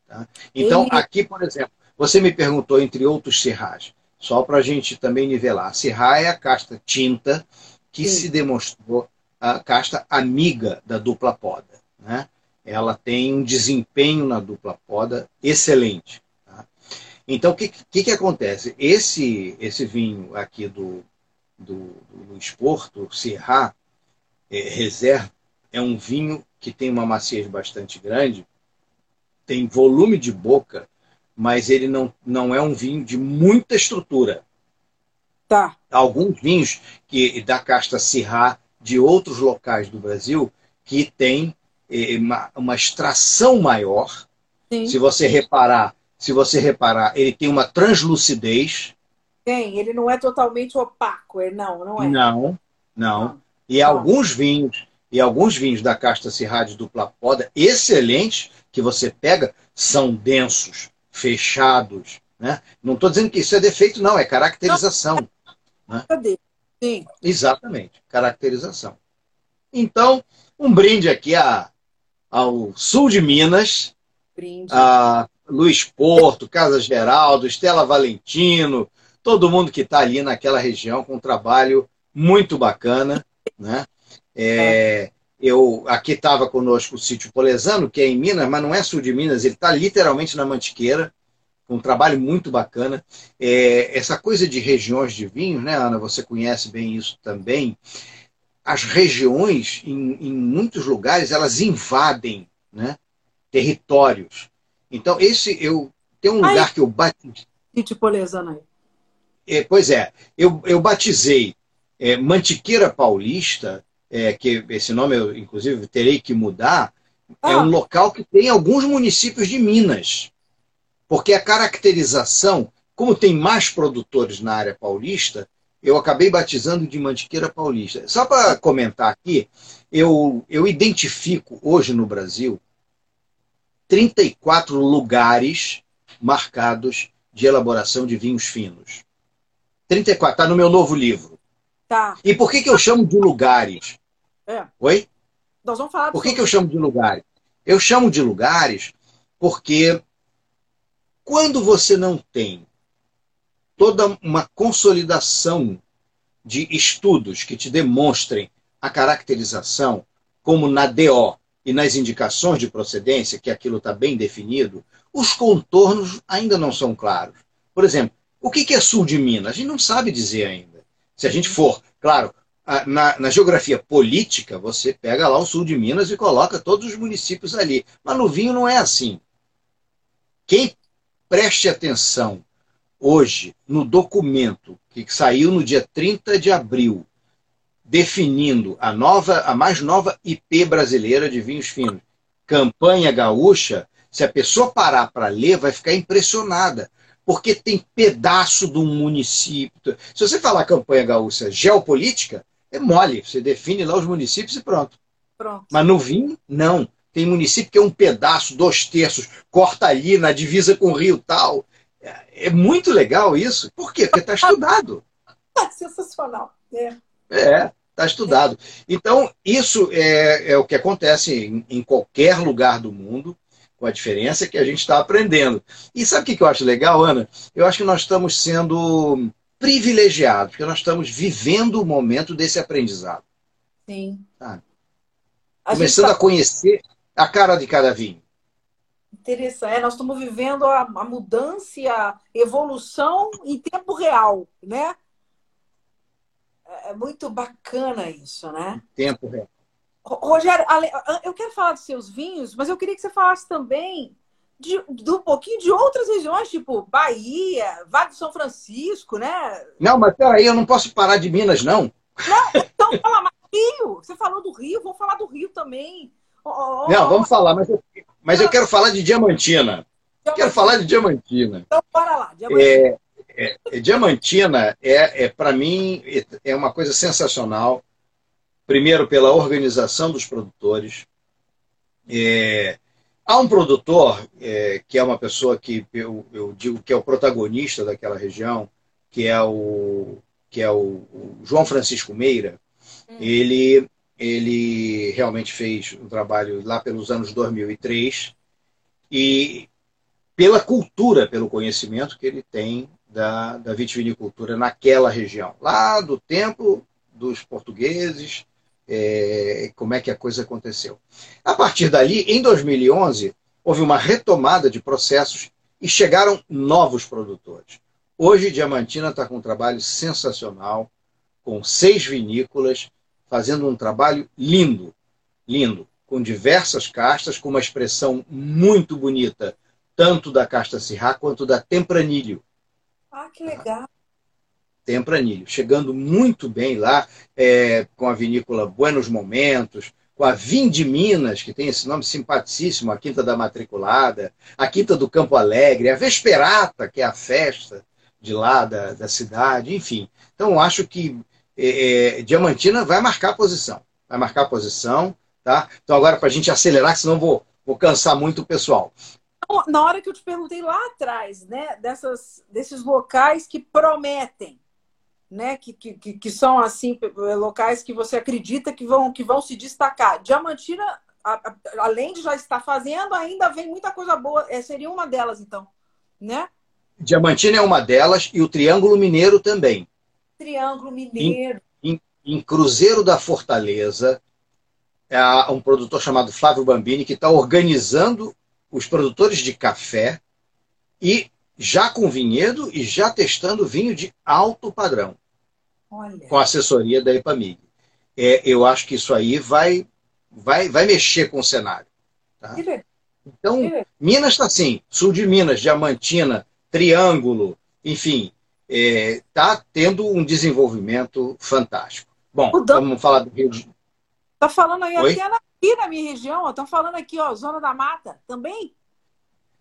Tá? Então, e... aqui, por exemplo, você me perguntou entre outros serrais, só para a gente também nivelar. Serra é a casta tinta que Sim. se demonstrou a casta amiga da dupla poda. Né? Ela tem um desempenho na dupla poda excelente. Tá? Então, o que, que, que, acontece? Esse, esse vinho aqui do, do, do Luiz Porto, Serra, é, Reserva, é um vinho que tem uma maciez bastante grande, tem volume de boca, mas ele não, não é um vinho de muita estrutura. Tá. Alguns vinhos que da casta Syrah de outros locais do Brasil que tem uma, uma, extração maior. Sim. Se você reparar, se você reparar, ele tem uma translucidez. Tem, ele não é totalmente opaco, é não, não é. Não, não. E não. alguns vinhos e alguns vinhos da casta Syrah de dupla poda, excelentes, que você pega, são densos, fechados. Né? Não estou dizendo que isso é defeito, não, é caracterização. Né? Sim. Exatamente, caracterização. Então, um brinde aqui a, ao sul de Minas, brinde. a Luiz Porto, Casa Geraldo, Estela Valentino, todo mundo que está ali naquela região com um trabalho muito bacana. Né? É, eu Aqui estava conosco o sítio Polesano, que é em Minas, mas não é sul de Minas, ele está literalmente na Mantiqueira, um trabalho muito bacana. É, essa coisa de regiões de vinho, né, Ana? Você conhece bem isso também. As regiões, em, em muitos lugares, elas invadem né, territórios. Então, esse eu tem um lugar Ai, que eu batizei. Sítio Polesano aí. É, pois é, eu, eu batizei é, Mantiqueira Paulista é, que esse nome eu, inclusive, terei que mudar, é ah. é um local que tem alguns municípios de Minas. Porque a caracterização, como tem mais produtores na área paulista, eu acabei batizando de Mantiqueira Paulista. Só para comentar aqui, eu, eu identifico hoje no Brasil 34 lugares marcados de elaboração de vinhos finos. 34, está no meu novo livro. Tá. E por que, que eu chamo de lugares? É. Oi? Nós vamos falar Por que, que eu chamo de lugares? Eu chamo de lugares porque quando você não tem toda uma consolidação de estudos que te demonstrem a caracterização, como na DO e nas indicações de procedência, que aquilo está bem definido, os contornos ainda não são claros. Por exemplo, o que é sul de Minas? A gente não sabe dizer ainda. Se a gente for, claro, na, na, geografia política, você pega lá o sul de Minas e coloca todos os municípios ali. Mas no vinho não é assim. Quem preste atenção hoje no documento que saiu no dia 30 de abril, definindo a nova, a mais nova IP brasileira de vinhos finos, Campanha Gaúcha, se a pessoa parar para ler, vai ficar impressionada porque tem pedaço de um município. Se você falar campanha gaúcha geopolítica, é mole. Você define lá os municípios e pronto. pronto. Mas no vinho, não. Tem município que é um pedaço, dois terços, corta ali na divisa com o Rio tal. É, é muito legal isso. Por quê? Porque está estudado. Sensacional. É. É, está estudado. Então, isso é, é, o que acontece em, em qualquer lugar do mundo com a diferença que a gente está aprendendo. E sabe o que eu acho legal, Ana? Eu acho que nós estamos sendo privilegiados, porque nós estamos vivendo o momento desse aprendizado. Sim. Sabe? A Começando tá... a conhecer a cara de cada vinho. Interessante. É, nós estamos vivendo a, a mudança, a evolução em tempo real, né? É, é muito bacana isso, né? Em tempo real. Rogério, eu quero falar dos seus vinhos, mas eu queria que você falasse também de, de, um pouquinho de outras regiões, tipo Bahia, Vale do São Francisco, né? Não, mas peraí, eu não posso parar de Minas, não. Não, então fala mais Rio. Você falou do Rio, vamos falar do Rio também. Oh, oh, não, vamos falar, mas eu, mas eu quero falar de Diamantina. Diamantina. Quero falar de Diamantina. Então, bora lá. Diamantina. É, é, Diamantina é, é para mim, é uma coisa sensacional primeiro pela organização dos produtores. É, há um produtor é, que é uma pessoa que eu, eu, digo que é o protagonista daquela região, que é o que é o, o João Francisco Meira. Hum. Ele ele realmente fez um trabalho lá pelos anos 2003 e pela cultura, pelo conhecimento que ele tem da, da vitivinicultura naquela região, lá do tempo dos portugueses, é, como é que a coisa aconteceu. A partir dali, em 2011, houve uma retomada de processos e chegaram novos produtores. Hoje, Diamantina está com um trabalho sensacional, com seis vinícolas, fazendo um trabalho lindo, lindo, com diversas castas, com uma expressão muito bonita, tanto da casta Sirá quanto da Tempranilho. Ah, que legal! Tempranilho, chegando muito bem lá, é, com a vinícola Buenos Momentos, com a Vinde Minas, que tem esse nome simpaticíssimo, a Quinta da Matriculada, a Quinta do Campo Alegre, a Vesperata, que é a festa de lá da, da cidade, enfim. Então, acho que é, é, Diamantina vai marcar a posição. Vai marcar a posição, tá? Então, agora, para a gente acelerar, senão vou, vou cansar muito o pessoal. Na hora que eu te perguntei lá atrás, né, dessas, desses locais que prometem, né, que, que, que são assim locais que você acredita que vão, que vão se destacar. Diamantina, a, a, além de já estar fazendo, ainda vem muita coisa boa. É, seria uma delas, então, né? Diamantina é uma delas e o Triângulo Mineiro também. Triângulo Mineiro. Em, em, em Cruzeiro da Fortaleza, há um produtor chamado Flávio Bambini que está organizando os produtores de café e já com vinhedo e já testando vinho de alto padrão. Olha. Com a assessoria da Epamig. É, eu acho que isso aí vai, vai, vai mexer com o cenário. Tá? Então, Minas está assim, sul de Minas, Diamantina, Triângulo, enfim, está é, tá tendo um desenvolvimento fantástico. Bom, vamos falar do Rio de Está falando aí Oi? até aqui na minha região, estão falando aqui, ó, Zona da Mata, também?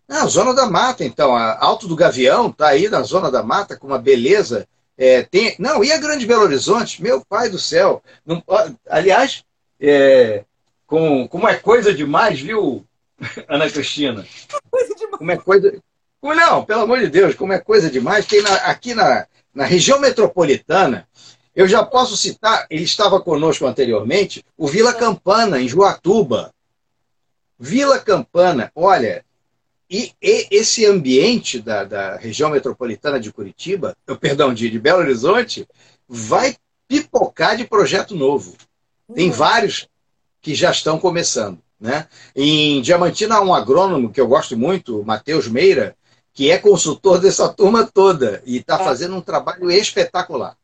Ah, Zona da Mata, então. A Alto do Gavião está aí na Zona da Mata com uma beleza. É, tem... Não, e a Grande Belo Horizonte? Meu pai do céu. Não... Aliás, é... Com... como é coisa demais, viu, Ana Cristina? Coisa demais. Como é coisa. Não, pelo amor de Deus, como é coisa demais. Tem na... aqui na... na região metropolitana, eu já posso citar, ele estava conosco anteriormente, o Vila Campana, em Joatuba. Vila Campana, olha, e, e esse ambiente da, da, região metropolitana de Curitiba, perdão, de, de Belo Horizonte, vai pipocar de projeto novo. Tem uhum. vários que já estão começando. Né? Em Diamantina há um agrônomo que eu gosto muito, Matheus Meira, que é consultor dessa turma toda e está é. fazendo um trabalho espetacular.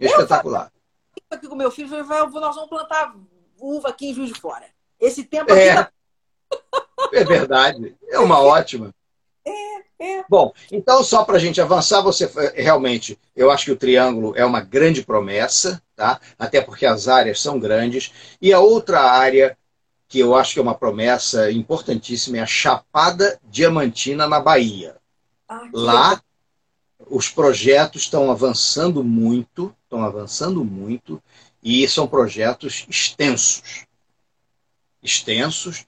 Espetacular. Eu aqui com meu filho, nós vamos plantar uva aqui em Juiz de Fora. Esse tempo aqui é. tá é verdade. É uma ótima. É, é. Bom, então só para a gente avançar, você realmente, eu acho que o triângulo é uma grande promessa, tá? Até porque as áreas são grandes. E a outra área que eu acho que é uma promessa importantíssima é a Chapada Diamantina na Bahia. Ah, Lá os projetos estão avançando muito, estão avançando muito e são projetos extensos, extensos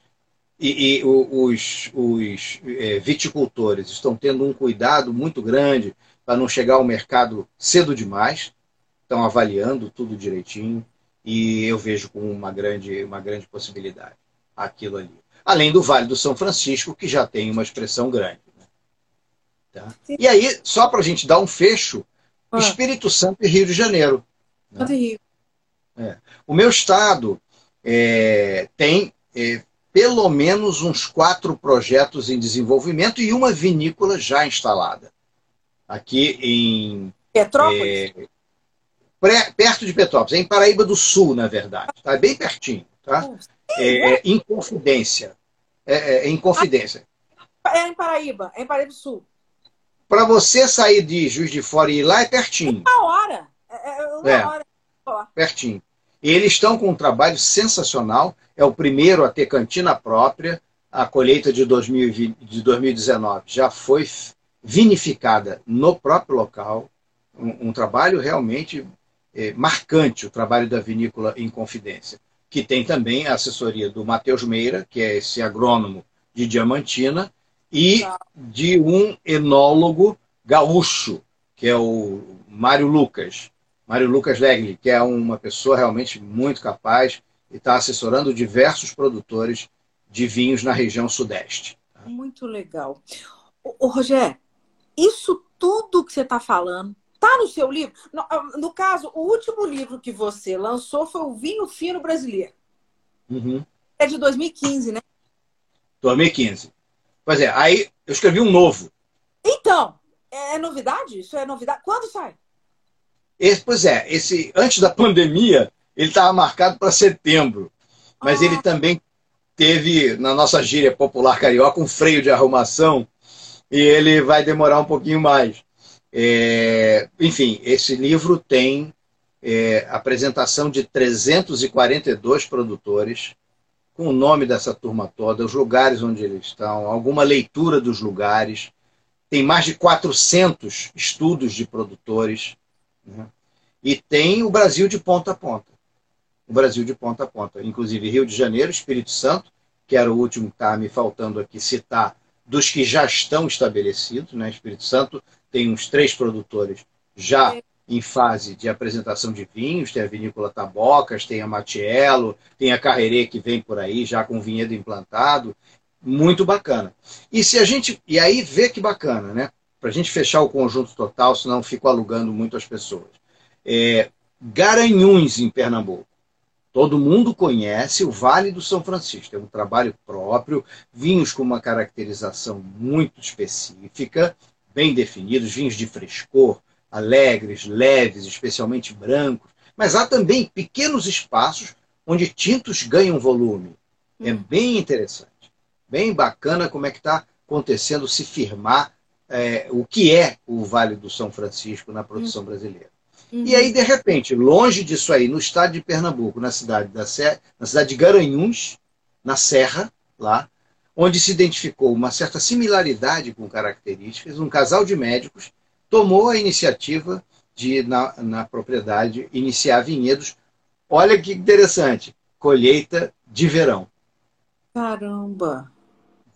e, e os, os é, viticultores estão tendo um cuidado muito grande para não chegar ao mercado cedo demais, estão avaliando tudo direitinho e eu vejo com uma grande, uma grande possibilidade aquilo ali. Além do Vale do São Francisco, que já tem uma expressão grande. Né? Tá? E aí, só para a gente dar um fecho, ah. Espírito Santo e Rio de Janeiro. Né? Rio. É. O meu estado é, tem é, pelo menos uns quatro projetos em desenvolvimento e uma vinícola já instalada. Aqui em. Petrópolis? É, pré, perto de Petrópolis, é em Paraíba do Sul, na verdade. Tá bem pertinho. Tá? É, é, em Confidência. É, é, é, em Confidência. É em Paraíba, é em Paraíba do Sul. Para você sair de Juiz de Fora e ir lá é pertinho. Uma hora. É, uma hora. Pertinho. E eles estão com um trabalho sensacional. É o primeiro a ter cantina própria. A colheita de, 2020, de 2019 já foi vinificada no próprio local. Um, um trabalho realmente é, marcante, o trabalho da vinícola em confidência. Que tem também a assessoria do Matheus Meira, que é esse agrônomo de Diamantina, e de um enólogo gaúcho, que é o Mário Lucas. Mário Lucas Legli, que é uma pessoa realmente muito capaz e está assessorando diversos produtores de vinhos na região sudeste. Muito legal. Ô, Rogério, isso tudo que você está falando está no seu livro? No, ah, no, caso, o último livro que você lançou foi o Vinho Fino Brasileiro. Uhum. É de 2015, né? 2015. Pois é, aí eu escrevi um novo. Então, é novidade? Isso é novidade? Quando sai? Esse, pois é, esse antes da pandemia, ele estava marcado para setembro. Mas ah. ele também teve, na nossa gíria popular carioca, um freio de arrumação e ele vai demorar um pouquinho mais. É, enfim, esse livro tem é, apresentação de 342 produtores, com o nome dessa turma toda, os lugares onde eles estão, alguma leitura dos lugares. Tem mais de 400 estudos de produtores. Né? E tem o Brasil de ponta a ponta. O Brasil de ponta a ponta. Inclusive Rio de Janeiro, Espírito Santo, que era o último que está me faltando aqui citar, dos que já estão estabelecidos. Né? Espírito Santo tem uns três produtores já em fase de apresentação de vinhos, tem a Vinícola Tabocas, tem a Matiello, tem a Carrerê que vem por aí já com vinhedo implantado, muito bacana. E se a gente e aí vê que bacana, né? Para a gente fechar o conjunto total, senão fico alugando muito as pessoas. É, Garanhuns em Pernambuco. Todo mundo conhece o Vale do São Francisco. É um trabalho próprio, vinhos com uma caracterização muito específica, bem definidos, vinhos de frescor, alegres, leves, especialmente brancos. Mas há também pequenos espaços onde tintos ganham volume. É hum. bem interessante, bem bacana como é que está acontecendo se firmar é, o que é o Vale do São Francisco na produção hum. brasileira. Uhum. E aí, de repente, longe disso aí, no estado de Pernambuco, na cidade, da Serra, na cidade de Garanhuns, na Serra, lá, onde se identificou uma certa similaridade com características, um casal de médicos tomou a iniciativa de, na, na propriedade, iniciar vinhedos. Olha que interessante, colheita de verão. Caramba!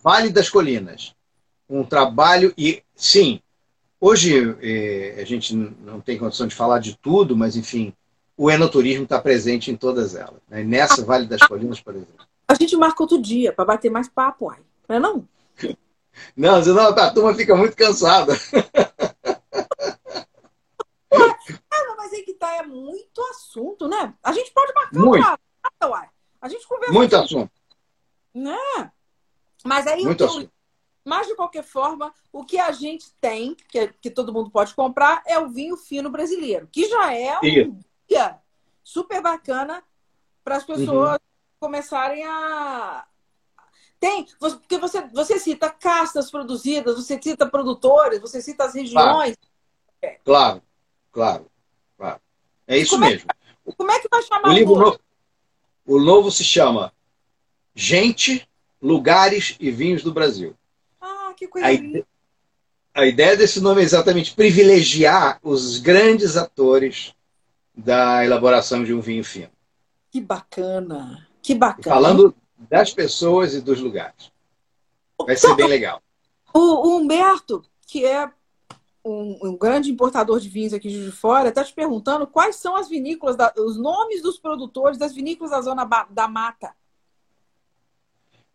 Vale das Colinas. Um trabalho, e sim, Hoje eh, a gente não tem condição de falar de tudo, mas enfim, o enoturismo está presente em todas elas. Né? Nessa Vale das Colinas, por exemplo. A gente marca outro dia para bater mais papo, aí. não é não? Não, senão a turma fica muito cansada. Ué, mas aí que tá, é muito assunto, né? A gente pode marcar muito. Papo, uai. A gente conversa. Muito assunto. Né? Mas aí muito eu, assunto. Mas, de qualquer forma, o que a gente tem, que, é, que todo mundo pode comprar, é o vinho fino brasileiro, que já é um guia super bacana para as pessoas uhum. Começarem a. Tem, porque você, você cita castas produzidas, você cita produtores, você cita as regiões. Claro, claro, claro. claro. É isso como mesmo. É, como é que vai chamar o livro? O novo, o novo se chama Gente, Lugares e Vinhos do Brasil que coisa a, linda. A ideia desse nome é exatamente privilegiar os grandes atores da elaboração de um vinho fino. Que bacana, que bacana. Falando das pessoas e dos lugares. Vai ser bem legal. O, Humberto, que é um, um, grande importador de vinhos aqui de fora, está te perguntando quais são as vinícolas, da, os nomes dos produtores das vinícolas da zona da mata.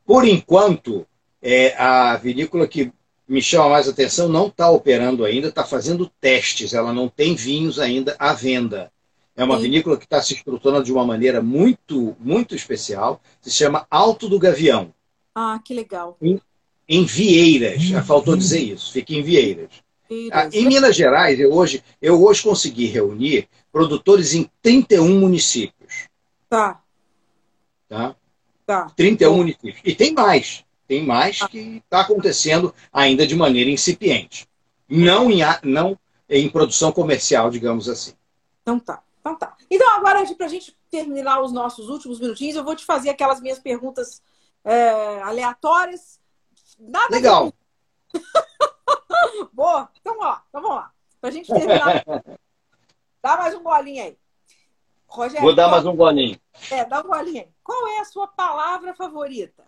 Por enquanto, é, a vinícola que me chama mais atenção não está operando ainda, está fazendo testes, ela não tem vinhos ainda à venda. É uma Sim. vinícola que está se estruturando de uma maneira muito, muito especial. Se chama Alto do Gavião. Ah, que legal. Em, em Vieiras, já faltou dizer isso, fica em Vieiras. Ah, em Minas Gerais, eu hoje, eu hoje consegui reunir produtores em 31 municípios. Tá. Tá? Tá. 31 Bom. municípios. E tem mais. Tem mais que está acontecendo ainda de maneira incipiente. Não em, não em produção comercial, digamos assim. Então tá. Então tá. Então agora, para a gente terminar os nossos últimos minutinhos, eu vou te fazer aquelas minhas perguntas é, aleatórias. Nada Legal. Boa. Então, ó, então vamos lá. Para a gente terminar. dá mais um golinho aí. Rogério, Vou dar qual... mais um golinho. É, dá um golinho aí. Qual é a sua palavra favorita?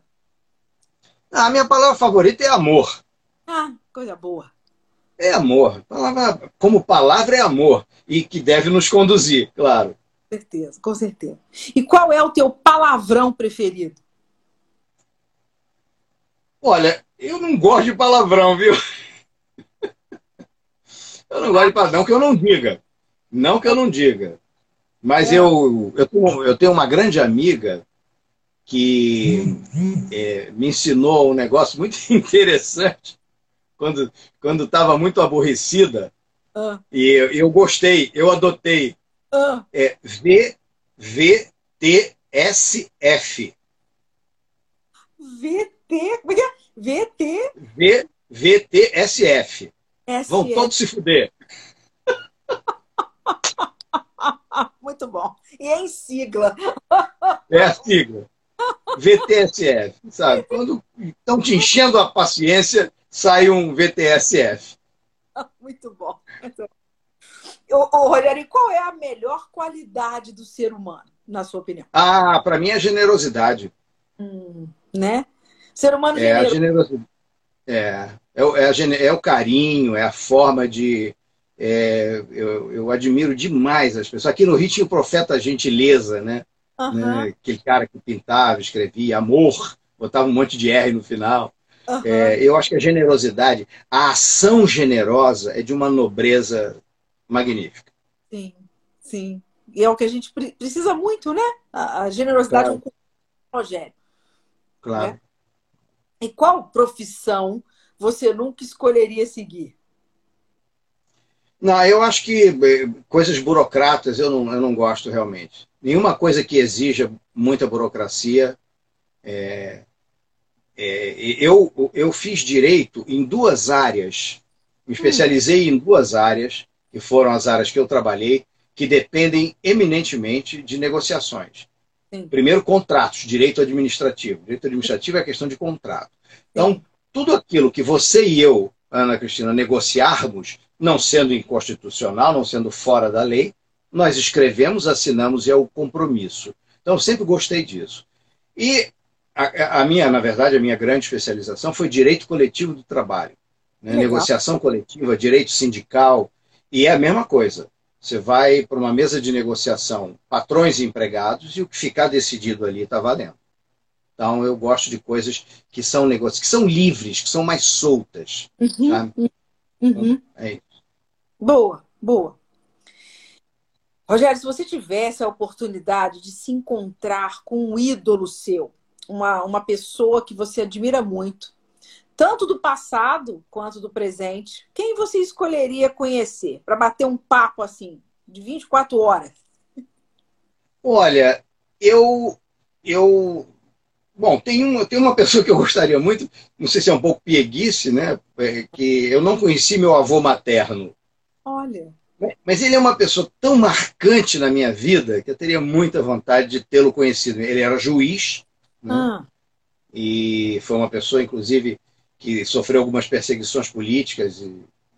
A minha palavra favorita é amor. Ah, coisa boa. É amor. Palavra, como palavra é amor. E que deve nos conduzir, claro. Com certeza, com certeza. E qual é o teu palavrão preferido? Olha, eu não gosto de palavrão, viu? Eu não gosto de palavrão, não que eu não diga. Não que eu não diga. Mas é. eu, eu, tenho, eu tenho uma grande amiga que é, me ensinou um negócio muito interessante quando quando estava muito aborrecida ah. e eu, eu, gostei, eu adotei ah. é VVTSF. VT, VT. V, VTSF. Vão todos se fuder. Muito bom. E é em sigla. É a sigla. VTSF, sabe? Quando estão te enchendo a paciência, sai um VTSF. Muito bom. Ô, ô, Rogério, qual é a melhor qualidade do ser humano, na sua opinião? Ah, para mim é a generosidade. Hum, né? Ser humano é generoso. A generosidade. É, é, é, a, é o carinho, é a forma de. É, eu, eu admiro demais as pessoas. Aqui no Rio tinha o profeta gentileza, né? Uhum. né? Aquele cara que pintava, escrevia amor, botava um monte de R no final. Uhum. É, eu acho que a generosidade, a ação generosa é de uma nobreza magnífica. Sim, sim. E é o que a gente precisa muito, né? A, generosidade claro. é um Rogério. Claro. Né? E qual profissão você nunca escolheria seguir? Não, eu acho que eh, coisas burocratas eu não, eu não gosto realmente. Nenhuma coisa que exija muita burocracia. É, é, eu, eu fiz direito em duas áreas, me especializei hum. em duas áreas, que foram as áreas que eu trabalhei, que dependem eminentemente de negociações. Sim. Primeiro, contratos, direito administrativo. Direito administrativo é a questão de contrato. Então, tudo aquilo que você e eu, Ana Cristina, negociarmos, não sendo inconstitucional, não sendo fora da lei, nós escrevemos, assinamos e é o compromisso. Então, sempre gostei disso. E a, a, minha, na verdade, a minha grande especialização foi direito coletivo do trabalho. Né? Negociação coletiva, direito sindical, e é a mesma coisa. Você vai para uma mesa de negociação, patrões e empregados, e o que ficar decidido ali está valendo. Então, eu gosto de coisas que são negócios, que são livres, que são mais soltas. Uhum. Uhum. Então, é isso. Boa, boa. Rogério, se você tivesse a oportunidade de se encontrar com um ídolo seu, uma, uma pessoa que você admira muito, tanto do passado quanto do presente, quem você escolheria conhecer para bater um papo assim, de 24 horas? Olha, eu. eu bom, tem uma, tem uma pessoa que eu gostaria muito, não sei se é um pouco pieguice, né? É, que eu não conheci meu avô materno. Olha. Mas ele é uma pessoa tão marcante na minha vida que eu teria muita vontade de tê-lo conhecido. Ele era juiz, né? ah. e foi uma pessoa, inclusive, que sofreu algumas perseguições políticas,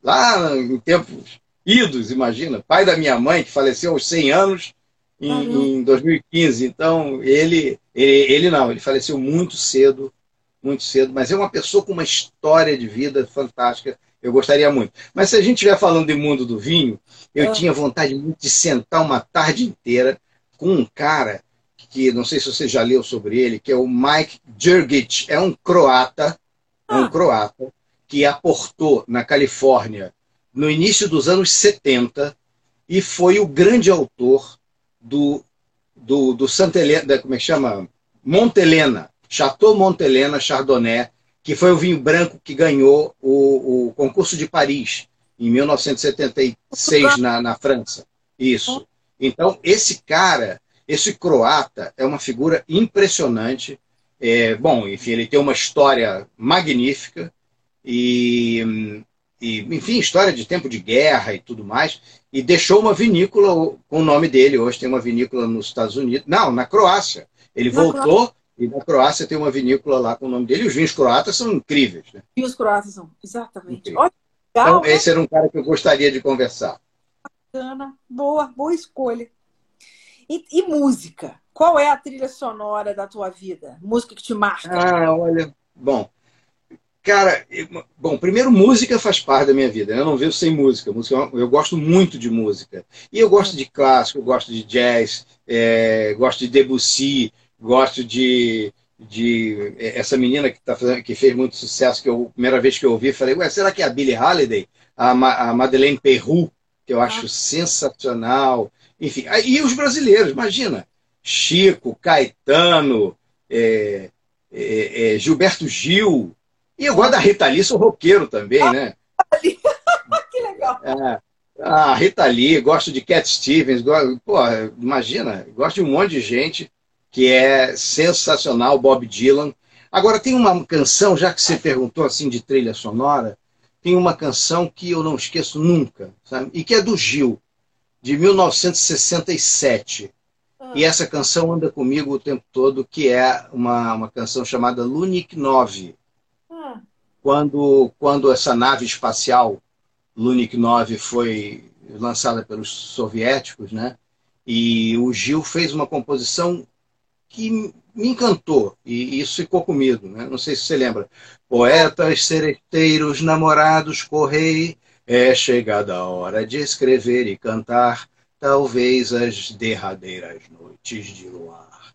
lá em tempos idos, imagina. Pai da minha mãe, que faleceu aos 100 anos em, em 2015. Então, ele, ele, ele não, ele faleceu muito cedo, muito cedo, mas é uma pessoa com uma história de vida fantástica. Eu gostaria muito. Mas se a gente estiver falando de mundo do vinho, eu ah. tinha vontade muito de sentar uma tarde inteira com um cara que não sei se você já leu sobre ele, que é o Mike Jurgic, é um croata um ah. croata, que aportou na Califórnia no início dos anos 70 e foi o grande autor do, do, do Santa Helena, como é que chama? Montelena, Chateau Montelena Chardonnay, que foi o vinho branco que ganhou o, o concurso de Paris em 1976 na, na França. Isso. Então, esse cara, esse croata, é uma figura impressionante. É, bom, enfim, ele tem uma história magnífica e, e, enfim, história de tempo de guerra e tudo mais. E deixou uma vinícola com o nome dele. Hoje tem uma vinícola nos Estados Unidos. Não, na Croácia. Ele na voltou Croácia. e na Croácia tem uma vinícola lá com o nome dele. E os vinhos croatas são incríveis. Né? E os croatas são, exatamente. Olha, legal, então, né? esse era um cara que eu gostaria de conversar. Bacana, boa, boa escolha. E, e música? Qual é a trilha sonora da tua vida? Música que te marca? Ah, olha, bom. Cara, bom, primeiro música faz parte da minha vida. Eu não vivo sem música. música eu gosto muito de música. E eu gosto de clássico, eu gosto de jazz, é, gosto de Debussy, gosto de, de essa menina que, tá fazendo, que fez muito sucesso, que eu, a primeira vez que eu ouvi, falei, ué, será que é a Billie Holiday? A, a Madeleine Perrou, que eu acho ah. sensacional. Enfim, e os brasileiros, imagina, Chico, Caetano, é, é, é, Gilberto Gil, e eu gosto da Rita Lee, sou roqueiro também, ah, né? que legal. É, a Rita Lee, gosto de Cat Stevens, gosto, pô, imagina, gosto de um monte de gente que é sensacional, Bob Dylan. Agora, tem uma canção, já que você perguntou assim de trilha sonora, tem uma canção que eu não esqueço nunca, sabe? e que é do Gil, de 1967. Ah. E essa canção anda comigo o tempo todo, que é uma, uma canção chamada Lunik 9. Ah. Quando, quando essa nave espacial, Lunik 9, foi lançada pelos soviéticos, né? E o Gil fez uma composição que me encantou e isso ficou comigo. Né? Não sei se você lembra. Poetas, sereteiros, namorados, correi, é chegada a hora de escrever e cantar, talvez as derradeiras noites de luar.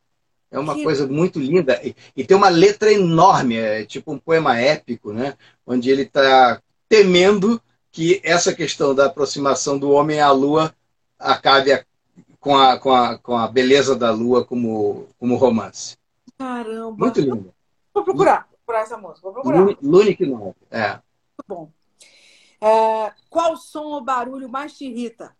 É uma que... coisa muito linda e, e, tem uma letra enorme, é tipo um poema épico, né? Onde ele está temendo que essa questão da aproximação do homem à lua acabe com a, com a, com a beleza da lua como, como romance. Caramba! Muito lindo. Vou procurar, vou procurar essa música. Vou procurar. Lunic. É. Muito bom. É, qual som ou barulho mais te irrita?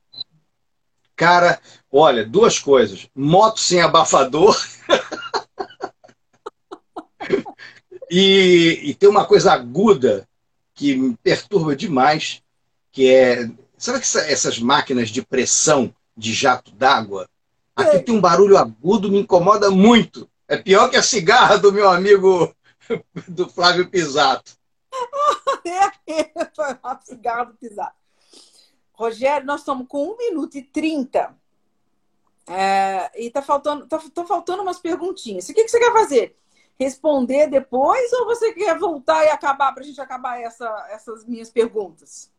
Cara, olha, duas coisas. Moto sem abafador. e, e tem uma coisa aguda que me perturba demais, que é. Sabe que essas máquinas de pressão de jato d'água. Aqui tem um barulho agudo, me incomoda muito. É pior que a cigarra do meu amigo do Flávio Pisato. é, a cigarra do Pisato. Rogério, nós estamos com 1 minuto e 30. É, e tá faltando, tá, tá, faltando umas perguntinhas. O que, que você quer fazer? Responder depois ou você quer voltar e acabar para a gente acabar essa, essas minhas perguntas?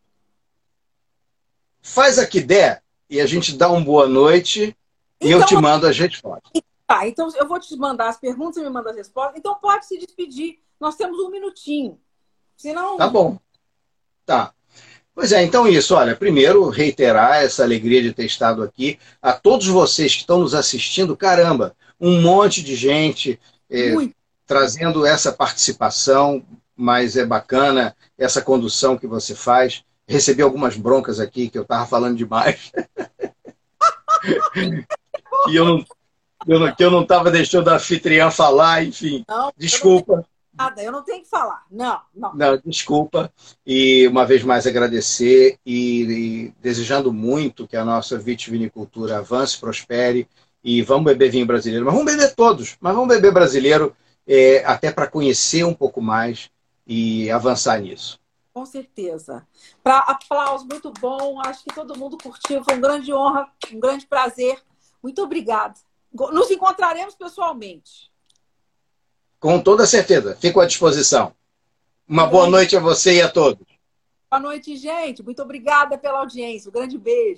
Faz a que der e a gente dá uma boa noite então, e eu te então, mando a gente fora. Tá, então eu vou te mandar as perguntas e me manda as respostas. Então pode se despedir. Nós temos um minutinho. Senão. Tá bom. Tá. Pois é, então isso, olha, primeiro reiterar essa alegria de ter estado aqui. A todos vocês que estão nos assistindo, caramba, um monte de gente é, trazendo essa participação, mas é bacana essa condução que você faz recebi algumas broncas aqui que eu estava falando demais. e eu não, eu não, que eu não estava deixando a anfitriã falar, enfim. Não, desculpa. Nada, eu não tenho que falar. Não, não. Não, desculpa. E uma vez mais agradecer e, e desejando muito que a nossa vitivinicultura avance, prospere e vamos beber vinho brasileiro. Mas vamos beber todos, mas vamos beber brasileiro é, até para conhecer um pouco mais e avançar nisso. Com certeza. Para aplauso, muito bom. Acho que todo mundo curtiu. Foi uma grande honra, um grande prazer. Muito obrigada. Nos encontraremos pessoalmente. Com toda certeza. Fico à disposição. Uma boa noite a você e a todos. Boa noite, gente. Muito obrigada pela audiência. Um grande beijo.